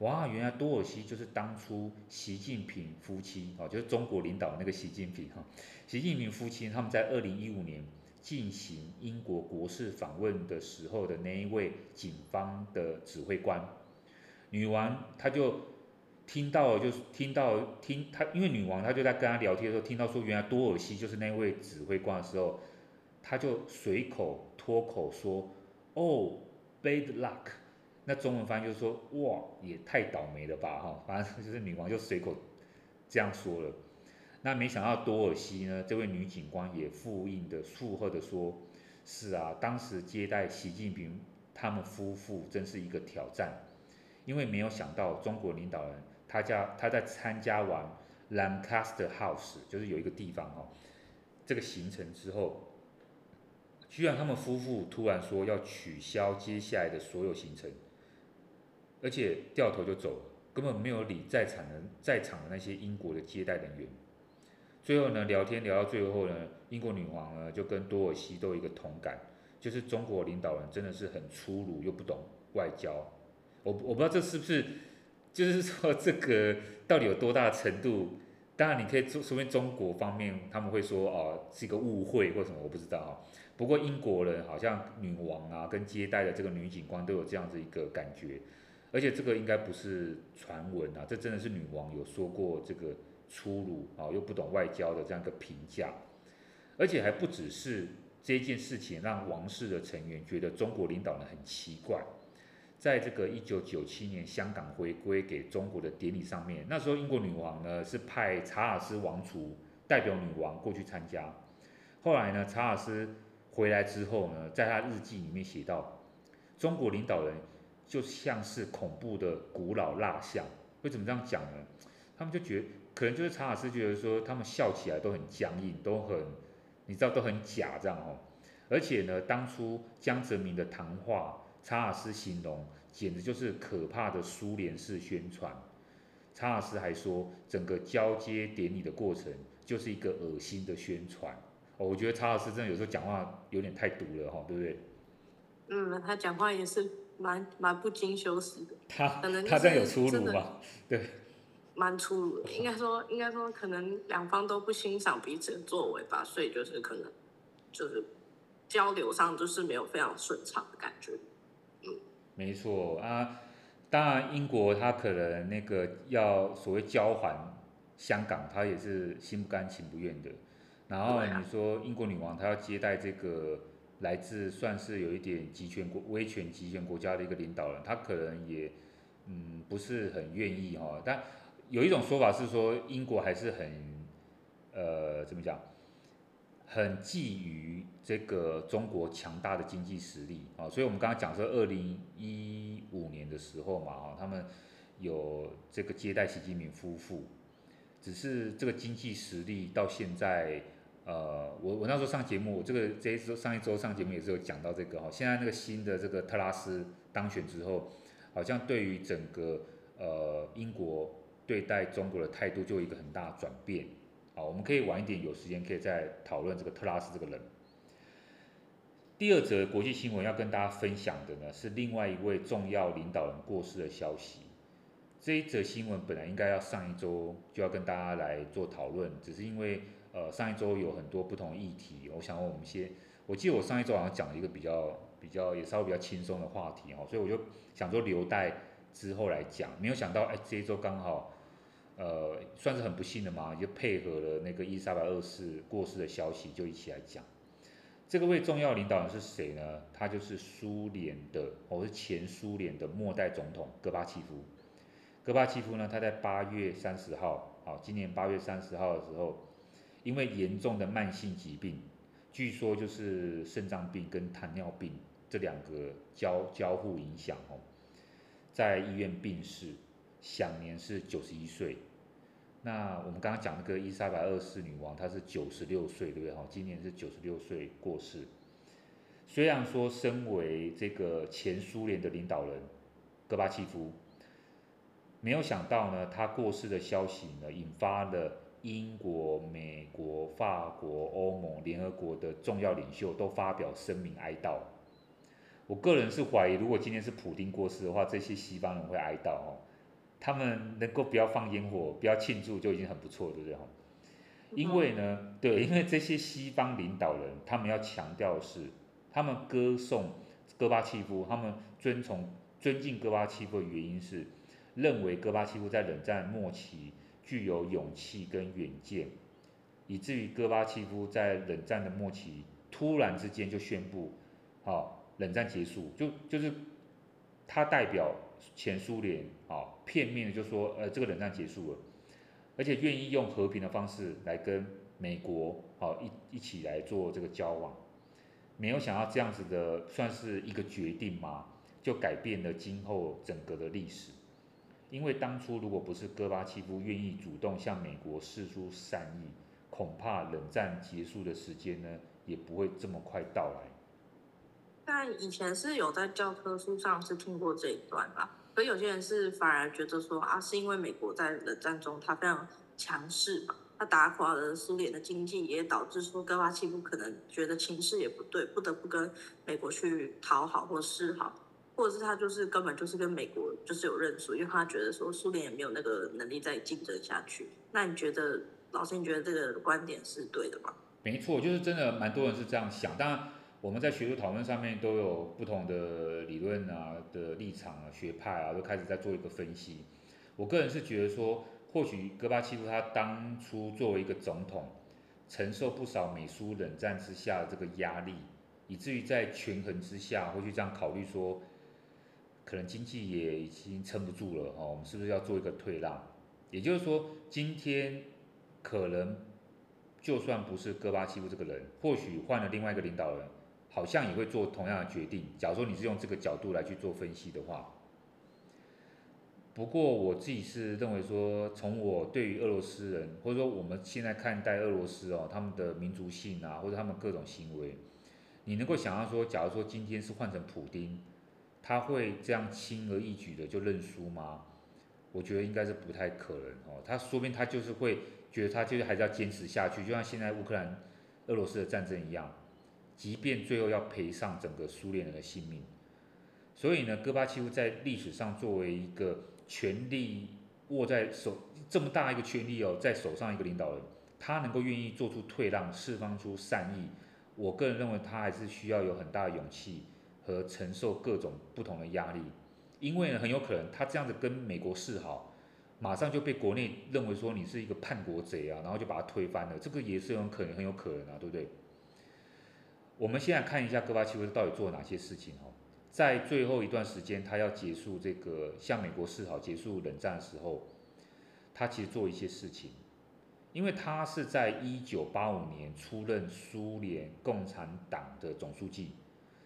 哇，原来多尔西就是当初习近平夫妻哦，就是中国领导那个习近平哈，习近平夫妻他们在二零一五年。进行英国国事访问的时候的那一位警方的指挥官，女王她就听到，就是听到听她，因为女王她就在跟她聊天的时候听到说，原来多尔西就是那位指挥官的时候，她就随口脱口说，哦，bad luck，那中文翻译就是说，哇，也太倒霉了吧，哈，反正就是女王就随口这样说了。那没想到多尔西呢，这位女警官也附印的附和的说：“是啊，当时接待习近平他们夫妇真是一个挑战，因为没有想到中国领导人他家他在参加完 Lancaster House 就是有一个地方哦，这个行程之后，居然他们夫妇突然说要取消接下来的所有行程，而且掉头就走了，根本没有理在场的在场的那些英国的接待人员。”最后呢，聊天聊到最后呢，英国女王呢就跟多尔西都有一个同感，就是中国领导人真的是很粗鲁又不懂外交。我我不知道这是不是，就是说这个到底有多大程度？当然你可以说说明中国方面他们会说哦是一个误会或什么，我不知道啊。不过英国人好像女王啊跟接待的这个女警官都有这样子一个感觉，而且这个应该不是传闻啊，这真的是女王有说过这个。粗鲁啊，又不懂外交的这样一个评价，而且还不只是这件事情让王室的成员觉得中国领导人很奇怪。在这个一九九七年香港回归给中国的典礼上面，那时候英国女王呢是派查尔斯王储代表女王过去参加。后来呢，查尔斯回来之后呢，在他日记里面写道：中国领导人就像是恐怖的古老蜡像。为什么这样讲呢？他们就觉得。可能就是查尔斯觉得说他们笑起来都很僵硬，都很，你知道都很假这样哦。而且呢，当初江泽民的谈话，查尔斯形容简直就是可怕的苏联式宣传。查尔斯还说，整个交接典礼的过程就是一个恶心的宣传。哦，我觉得查尔斯真的有时候讲话有点太毒了哈，对不对？嗯，他讲话也是蛮蛮不经修饰的。他可能他这样有出入吧？对，蛮出入的。应该说，应该说，可能两方都不欣赏彼此的作为吧，所以就是可能就是交流上就是没有非常顺畅的感觉。嗯，没错啊。当然，英国他可能那个要所谓交还香港，他也是心不甘情不愿的。然后你说英国女王她要接待这个来自算是有一点集权国、威权集权国家的一个领导人，他可能也嗯不是很愿意哈。但有一种说法是说，英国还是很呃怎么讲？很觊觎这个中国强大的经济实力啊，所以我们刚刚讲说，二零一五年的时候嘛，哈，他们有这个接待习近平夫妇，只是这个经济实力到现在，呃，我我那时候上节目，我这个这一周上一周上节目也是有讲到这个哈，现在那个新的这个特拉斯当选之后，好像对于整个呃英国对待中国的态度就有一个很大的转变。好，我们可以晚一点有时间可以再讨论这个特拉斯这个人。第二则国际新闻要跟大家分享的呢，是另外一位重要领导人过世的消息。这一则新闻本来应该要上一周就要跟大家来做讨论，只是因为呃上一周有很多不同议题，我想问我们先，我记得我上一周好像讲了一个比较比较也稍微比较轻松的话题哦，所以我就想说留待之后来讲，没有想到哎这一周刚好。呃，算是很不幸的嘛，就配合了那个伊莎白二世过世的消息，就一起来讲。这个位重要领导人是谁呢？他就是苏联的，哦，是前苏联的末代总统戈巴契夫。戈巴契夫呢，他在八月三十号，好，今年八月三十号的时候，因为严重的慢性疾病，据说就是肾脏病跟糖尿病这两个交交互影响哦，在医院病逝，享年是九十一岁。那我们刚刚讲那个伊莎白二世女王，她是九十六岁，对不对？哈，今年是九十六岁过世。虽然说身为这个前苏联的领导人戈巴契夫，没有想到呢，他过世的消息呢，引发了英国、美国、法国、欧盟、联合国的重要领袖都发表声明哀悼。我个人是怀疑，如果今天是普丁过世的话，这些西方人会哀悼哦。他们能够不要放烟火，不要庆祝就已经很不错，对不对？因为呢，对，因为这些西方领导人，他们要强调的是，他们歌颂戈巴契夫，他们尊崇、尊敬戈巴契夫的原因是，认为戈巴契夫在冷战末期具有勇气跟远见，以至于戈巴契夫在冷战的末期突然之间就宣布，好，冷战结束，就就是他代表。前苏联啊，片面的就说，呃，这个冷战结束了，而且愿意用和平的方式来跟美国啊一一起来做这个交往，没有想到这样子的算是一个决定嘛，就改变了今后整个的历史。因为当初如果不是戈巴契夫愿意主动向美国释出善意，恐怕冷战结束的时间呢，也不会这么快到来。但以前是有在教科书上是听过这一段吧，可有些人是反而觉得说啊，是因为美国在冷战中他非常强势嘛，他打垮了苏联的经济，也导致说戈巴契夫可能觉得情势也不对，不得不跟美国去讨好或示好，或者是他就是根本就是跟美国就是有认输，因为他觉得说苏联也没有那个能力再竞争下去。那你觉得老师，你觉得这个观点是对的吗？没错，就是真的蛮多人是这样想，当然。我们在学术讨论上面都有不同的理论啊的立场啊学派啊，都开始在做一个分析。我个人是觉得说，或许戈巴契夫他当初作为一个总统，承受不少美苏冷战之下的这个压力，以至于在权衡之下会去这样考虑说，可能经济也已经撑不住了哦，我们是不是要做一个退让？也就是说，今天可能就算不是戈巴契夫这个人，或许换了另外一个领导人。好像也会做同样的决定。假如说你是用这个角度来去做分析的话，不过我自己是认为说，从我对于俄罗斯人，或者说我们现在看待俄罗斯哦，他们的民族性啊，或者他们各种行为，你能够想象说，假如说今天是换成普丁，他会这样轻而易举的就认输吗？我觉得应该是不太可能哦。他说不定他就是会觉得他就是还是要坚持下去，就像现在乌克兰。俄罗斯的战争一样，即便最后要赔上整个苏联人的性命。所以呢，戈巴契夫在历史上作为一个权力握在手这么大一个权力哦，在手上一个领导人，他能够愿意做出退让，释放出善意，我个人认为他还是需要有很大的勇气和承受各种不同的压力，因为呢，很有可能他这样子跟美国示好，马上就被国内认为说你是一个叛国贼啊，然后就把他推翻了，这个也是很可能，很有可能啊，对不对？我们现在看一下戈巴契夫到底做了哪些事情哦。在最后一段时间，他要结束这个向美国示好、结束冷战的时候，他其实做一些事情，因为他是在一九八五年出任苏联共产党的总书记，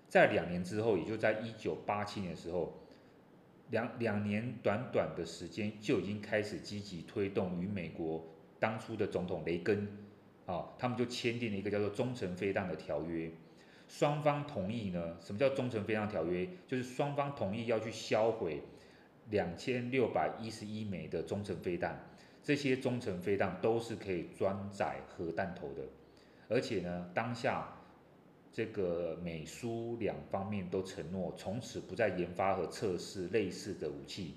在两年之后，也就在一九八七年的时候，两两年短短的时间就已经开始积极推动与美国当初的总统雷根啊，他们就签订了一个叫做中程飞弹的条约。双方同意呢？什么叫中程飞弹条约？就是双方同意要去销毁两千六百一十一枚的中程飞弹，这些中程飞弹都是可以装载核弹头的。而且呢，当下这个美苏两方面都承诺从此不再研发和测试类似的武器。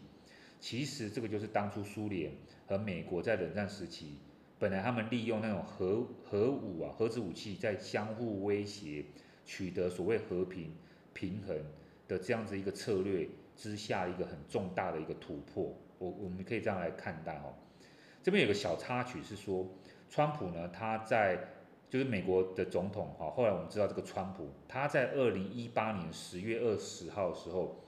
其实这个就是当初苏联和美国在冷战时期，本来他们利用那种核核武啊、核子武器在相互威胁。取得所谓和平平衡的这样子一个策略之下，一个很重大的一个突破，我我们可以这样来看待哦。这边有个小插曲是说，川普呢，他在就是美国的总统哈，后来我们知道这个川普，他在二零一八年十月二十号的时候，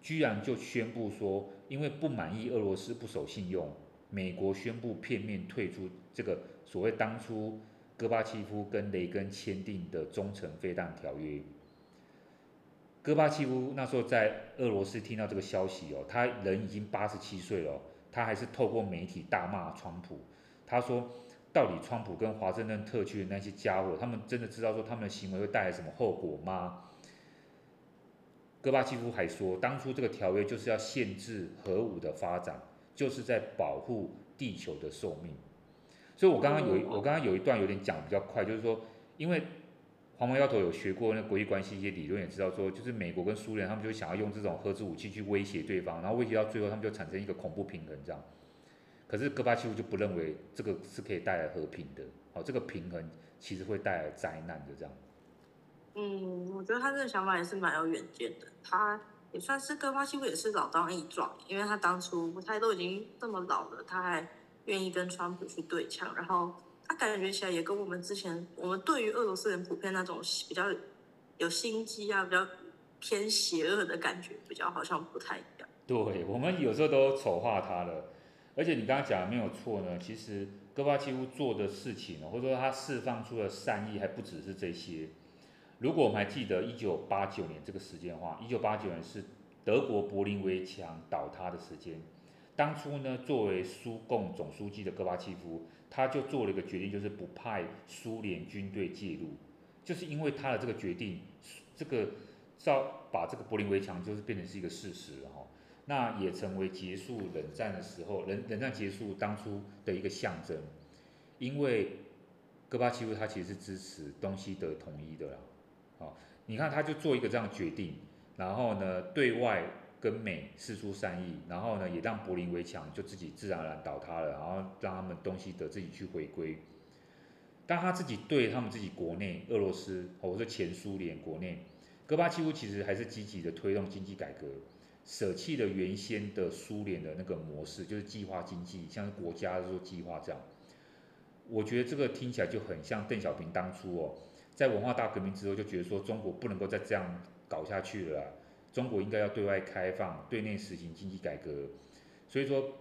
居然就宣布说，因为不满意俄罗斯不守信用，美国宣布片面退出这个所谓当初。戈巴契夫跟雷根签订的中程飞弹条约，戈巴契夫那时候在俄罗斯听到这个消息哦，他人已经八十七岁了，他还是透过媒体大骂川普。他说：“到底川普跟华盛顿特区的那些家伙，他们真的知道说他们的行为会带来什么后果吗？”戈巴契夫还说：“当初这个条约就是要限制核武的发展，就是在保护地球的寿命。”所以，我刚刚有我刚刚有一段有点讲比较快，就是说，因为黄毛丫头有学过那国际关系一些理论，也知道说，就是美国跟苏联他们就想要用这种核子武器去威胁对方，然后威胁到最后，他们就产生一个恐怖平衡这样。可是戈巴契夫就不认为这个是可以带来和平的，哦，这个平衡其实会带来灾难的这样。嗯，我觉得他这个想法也是蛮有远见的，他也算是戈巴契夫也是老当益壮，因为他当初他都已经这么老了，他还。愿意跟川普去对呛，然后他感觉起来也跟我们之前我们对于俄罗斯人普遍那种比较有心机啊，比较偏邪恶的感觉，比较好像不太一样。对，我们有时候都丑化他了，而且你刚刚讲的没有错呢。其实戈巴契夫做的事情，或者说他释放出的善意还不只是这些。如果我们还记得一九八九年这个时间的话，一九八九年是德国柏林围墙倒塌的时间。当初呢，作为苏共总书记的戈巴契夫，他就做了一个决定，就是不派苏联军队介入，就是因为他的这个决定，这个造把这个柏林围墙就是变成是一个事实了哈，那也成为结束冷战的时候，冷冷战结束当初的一个象征，因为戈巴契夫他其实是支持东西德统一的啦，好，你看他就做一个这样决定，然后呢，对外。跟美四出善意，然后呢，也让柏林围墙就自己自然而然倒塌了，然后让他们东西德自己去回归。当他自己对他们自己国内俄罗斯，或者前苏联国内，戈巴契夫其实还是积极的推动经济改革，舍弃了原先的苏联的那个模式，就是计划经济，像是国家做计划这样。我觉得这个听起来就很像邓小平当初哦，在文化大革命之后就觉得说中国不能够再这样搞下去了。中国应该要对外开放，对内实行经济改革。所以说，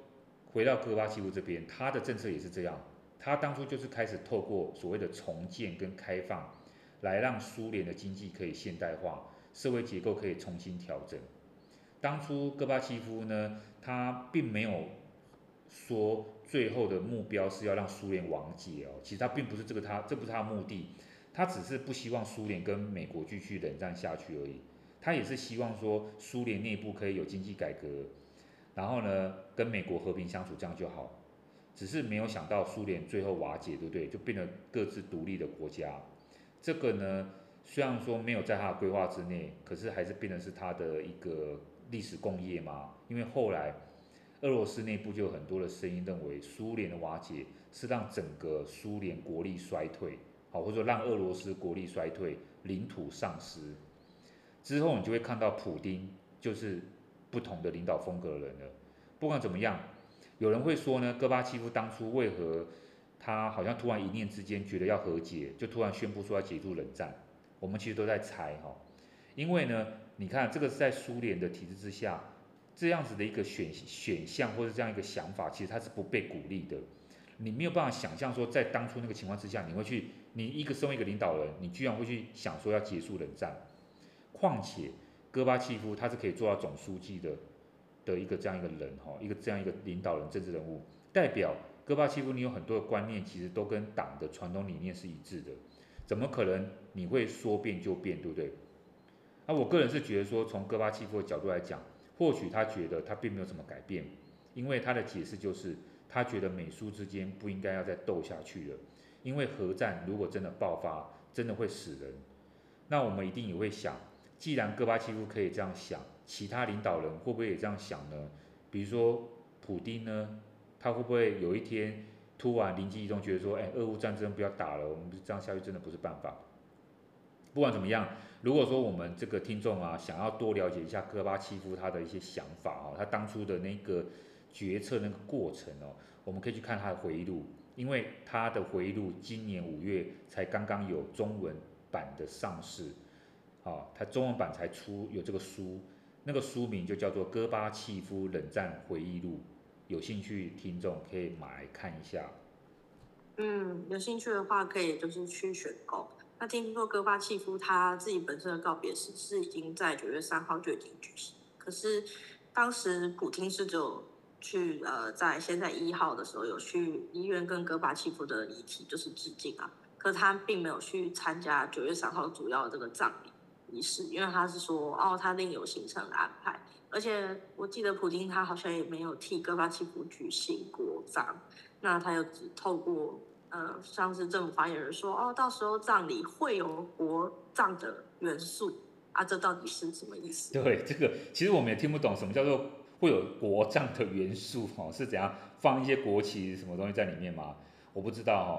回到戈巴契夫这边，他的政策也是这样。他当初就是开始透过所谓的重建跟开放，来让苏联的经济可以现代化，社会结构可以重新调整。当初戈巴契夫呢，他并没有说最后的目标是要让苏联瓦解哦，其实他并不是这个他，这不是他的目的，他只是不希望苏联跟美国继续冷战下去而已。他也是希望说苏联内部可以有经济改革，然后呢，跟美国和平相处，这样就好。只是没有想到苏联最后瓦解，对不对？就变得各自独立的国家。这个呢，虽然说没有在他的规划之内，可是还是变成是他的一个历史共业嘛。因为后来俄罗斯内部就有很多的声音认为，苏联的瓦解是让整个苏联国力衰退，好，或者说让俄罗斯国力衰退，领土丧失。之后你就会看到普丁就是不同的领导风格的人了。不管怎么样，有人会说呢，戈巴契夫当初为何他好像突然一念之间觉得要和解，就突然宣布说要结束冷战？我们其实都在猜哈，因为呢，你看这个是在苏联的体制之下，这样子的一个选选项或者这样一个想法，其实它是不被鼓励的。你没有办法想象说，在当初那个情况之下，你会去，你一个身为一个领导人，你居然会去想说要结束冷战。况且，戈巴契夫他是可以做到总书记的的一个这样一个人哈，一个这样一个领导人、政治人物，代表戈巴契夫，你有很多的观念其实都跟党的传统理念是一致的，怎么可能你会说变就变，对不对？那我个人是觉得说，从戈巴契夫的角度来讲，或许他觉得他并没有什么改变，因为他的解释就是他觉得美苏之间不应该要再斗下去了，因为核战如果真的爆发，真的会死人。那我们一定也会想。既然戈巴契夫可以这样想，其他领导人会不会也这样想呢？比如说普丁呢，他会不会有一天突然灵机一动，觉得说，哎，俄乌战争不要打了，我们这样下去真的不是办法。不管怎么样，如果说我们这个听众啊，想要多了解一下戈巴契夫他的一些想法啊，他当初的那个决策那个过程哦，我们可以去看他的回忆录，因为他的回忆录今年五月才刚刚有中文版的上市。啊，他中文版才出有这个书，那个书名就叫做《戈巴契夫冷战回忆录》，有兴趣听众可以买来看一下。嗯，有兴趣的话可以就是去选购。那听说戈巴契夫他自己本身的告别式是已经在九月三号就已经举行，可是当时普丁是就去呃在现在一号的时候有去医院跟戈巴契夫的遗体就是致敬啊，可他并没有去参加九月三号主要的这个葬礼。仪式，因为他是说，哦，他另有行程安排，而且我记得普京他好像也没有替戈巴契夫举行国葬，那他又只透过呃，像是政府发言人说，哦，到时候葬礼会有国葬的元素啊，这到底是什么意思？对，这个其实我们也听不懂，什么叫做会有国葬的元素哦，是怎样放一些国旗什么东西在里面吗？我不知道哦。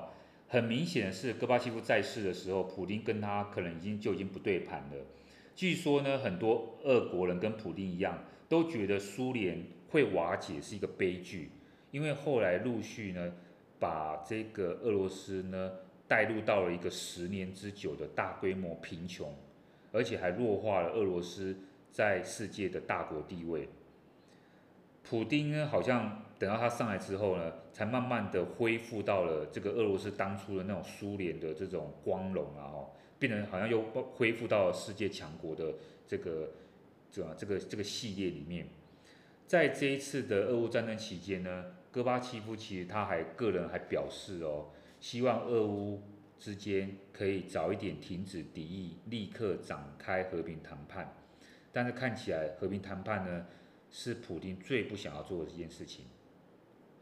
很明显的是，戈巴契夫在世的时候，普丁跟他可能已经就已经不对盘了。据说呢，很多俄国人跟普丁一样，都觉得苏联会瓦解是一个悲剧，因为后来陆续呢，把这个俄罗斯呢带入到了一个十年之久的大规模贫穷，而且还弱化了俄罗斯在世界的大国地位。普丁呢，好像。等到他上来之后呢，才慢慢的恢复到了这个俄罗斯当初的那种苏联的这种光荣啊，哦，变成好像又恢复到了世界强国的这个这这个这个系列里面。在这一次的俄乌战争期间呢，戈巴契夫其实他还个人还表示哦，希望俄乌之间可以早一点停止敌意，立刻展开和平谈判。但是看起来和平谈判呢，是普京最不想要做的这件事情。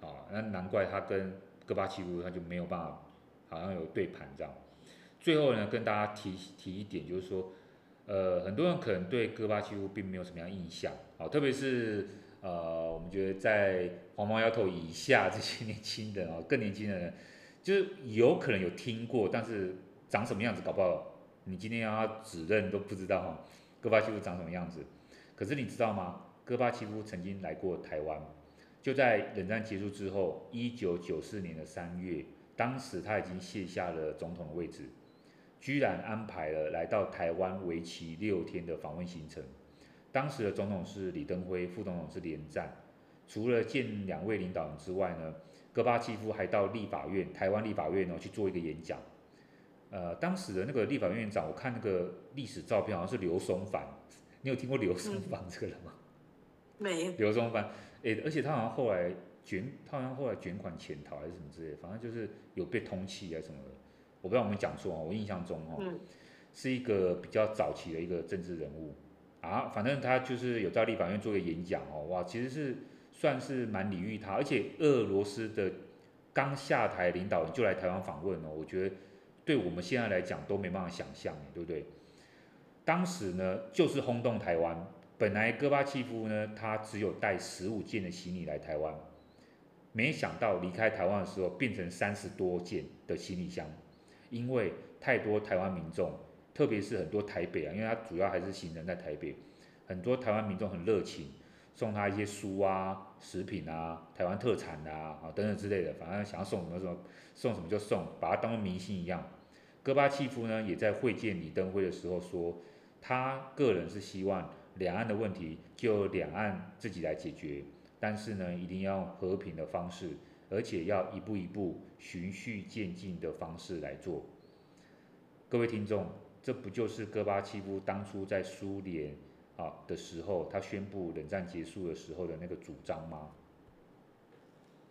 啊，那难怪他跟戈巴契夫他就没有办法，好像有对盘这样。最后呢，跟大家提提一点，就是说，呃，很多人可能对戈巴契夫并没有什么样印象，啊，特别是呃，我们觉得在黄毛丫头以下这些年轻人啊，更年轻的人，就是有可能有听过，但是长什么样子，搞不好你今天要他指认都不知道哈，戈巴契夫长什么样子。可是你知道吗？戈巴契夫曾经来过台湾。就在冷战结束之后，一九九四年的三月，当时他已经卸下了总统的位置，居然安排了来到台湾为期六天的访问行程。当时的总统是李登辉，副总统是连战。除了见两位领导人之外呢，戈巴契夫还到立法院，台湾立法院呢去做一个演讲。呃，当时的那个立法院院长，我看那个历史照片好像是刘松藩，你有听过刘松藩这个人吗？没有。刘松藩。诶，而且他好像后来卷，他好像后来卷款潜逃还是什么之类的，反正就是有被通缉啊什么的，我不知道我们讲错啊，我印象中哦，嗯、是一个比较早期的一个政治人物啊，反正他就是有在立法院做个演讲哦，哇，其实是算是蛮礼遇他，而且俄罗斯的刚下台领导人就来台湾访问哦，我觉得对我们现在来讲都没办法想象，对不对？当时呢，就是轰动台湾。本来戈巴契夫呢，他只有带十五件的行李来台湾，没想到离开台湾的时候变成三十多件的行李箱，因为太多台湾民众，特别是很多台北啊，因为他主要还是行人在台北，很多台湾民众很热情，送他一些书啊、食品啊、台湾特产啊啊等等之类的，反正想要送什么什么送什么就送，把他当做明星一样。戈巴契夫呢，也在会见李登辉的时候说，他个人是希望。两岸的问题就两岸自己来解决，但是呢，一定要用和平的方式，而且要一步一步循序渐进的方式来做。各位听众，这不就是戈巴契夫当初在苏联啊的时候，他宣布冷战结束的时候的那个主张吗？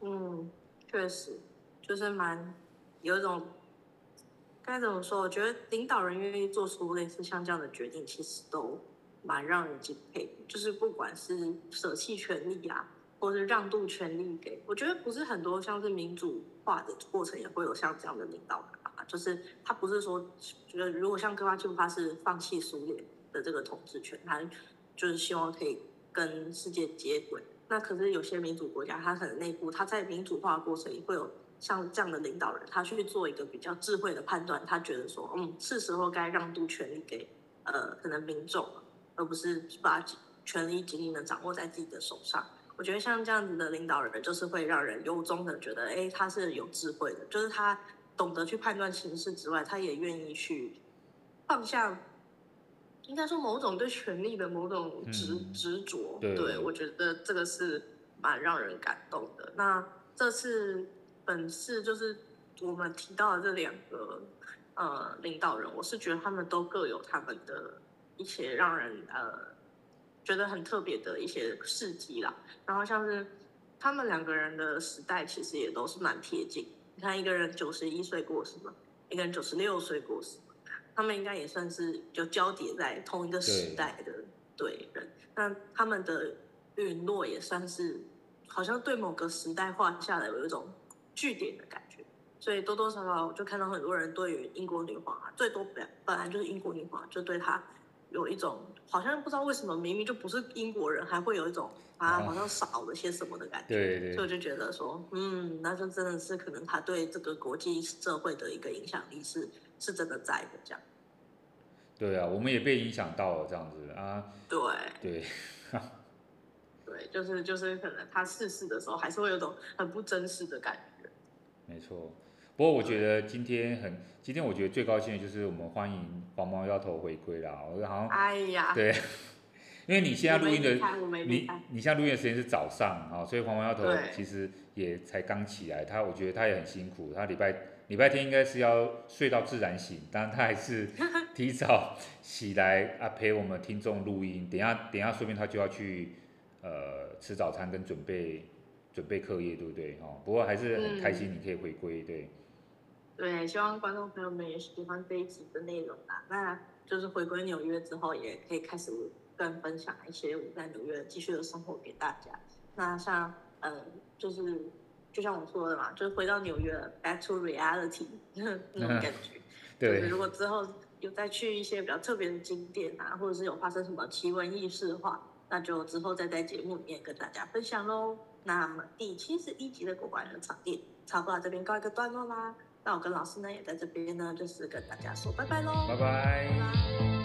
嗯，确实，就是蛮有一种该怎么说？我觉得领导人愿意做出类似像这样的决定，其实都。蛮让人敬佩，就是不管是舍弃权力啊，或是让渡权力给，我觉得不是很多像是民主化的过程也会有像这样的领导人，就是他不是说觉得如果像戈巴契夫他是放弃苏联的这个统治权，他就是希望可以跟世界接轨。那可是有些民主国家，他可能内部他在民主化的过程里会有像这样的领导人，他去做一个比较智慧的判断，他觉得说，嗯，是时候该让渡权力给呃可能民众了。而不是把权力紧紧的掌握在自己的手上。我觉得像这样子的领导人，就是会让人由衷的觉得，哎，他是有智慧的，就是他懂得去判断形势之外，他也愿意去放下，应该说某种对权力的某种执、嗯、执着。对，对，我觉得这个是蛮让人感动的。那这次本次就是我们提到的这两个呃领导人，我是觉得他们都各有他们的。一些让人呃觉得很特别的一些事迹啦，然后像是他们两个人的时代其实也都是蛮贴近。你看一个人九十一岁过世嘛，一个人九十六岁过世，他们应该也算是就交叠在同一个时代的对人。那他们的陨落也算是好像对某个时代画下来有一种据点的感觉。所以多多少少就看到很多人对于英国女皇啊，最多本本来就是英国女皇，就对她。有一种好像不知道为什么明明就不是英国人，还会有一种啊好像少了些什么的感觉。对对。所以我就觉得说，嗯，那就真的是可能他对这个国际社会的一个影响力是是真的在的这样。对啊，我们也被影响到了这样子啊。对。对。对，就是就是可能他逝世的时候，还是会有种很不真实的感觉。没错。不过我觉得今天很，今天我觉得最高兴的就是我们欢迎黄毛丫头回归啦，我好像，哎呀，对，因为你现在录音的，你你现在录音的时间是早上啊，所以黄毛丫头其实也才刚起来，他我觉得他也很辛苦，他礼拜礼拜天应该是要睡到自然醒，但他还是 提早起来啊陪我们听众录音，等一下等一下说不定他就要去呃吃早餐跟准备准备课业，对不对？哦，不过还是很开心你可以回归，对。对，希望观众朋友们也喜欢这一集的内容啦。那就是回归纽约之后，也可以开始跟分享一些我在纽约继续的生活给大家。那像嗯，就是就像我说的嘛，就是回到纽约，back to reality 那种感觉。对。就是如果之后有再去一些比较特别的景点啊，或者是有发生什么奇闻异事的话，那就之后再在节目里面跟大家分享喽。那么第七十一集的国馆人场地，差不多这边告一个段落啦。那我跟老师呢，也在这边呢，就是跟大家说拜拜喽，拜拜。拜拜。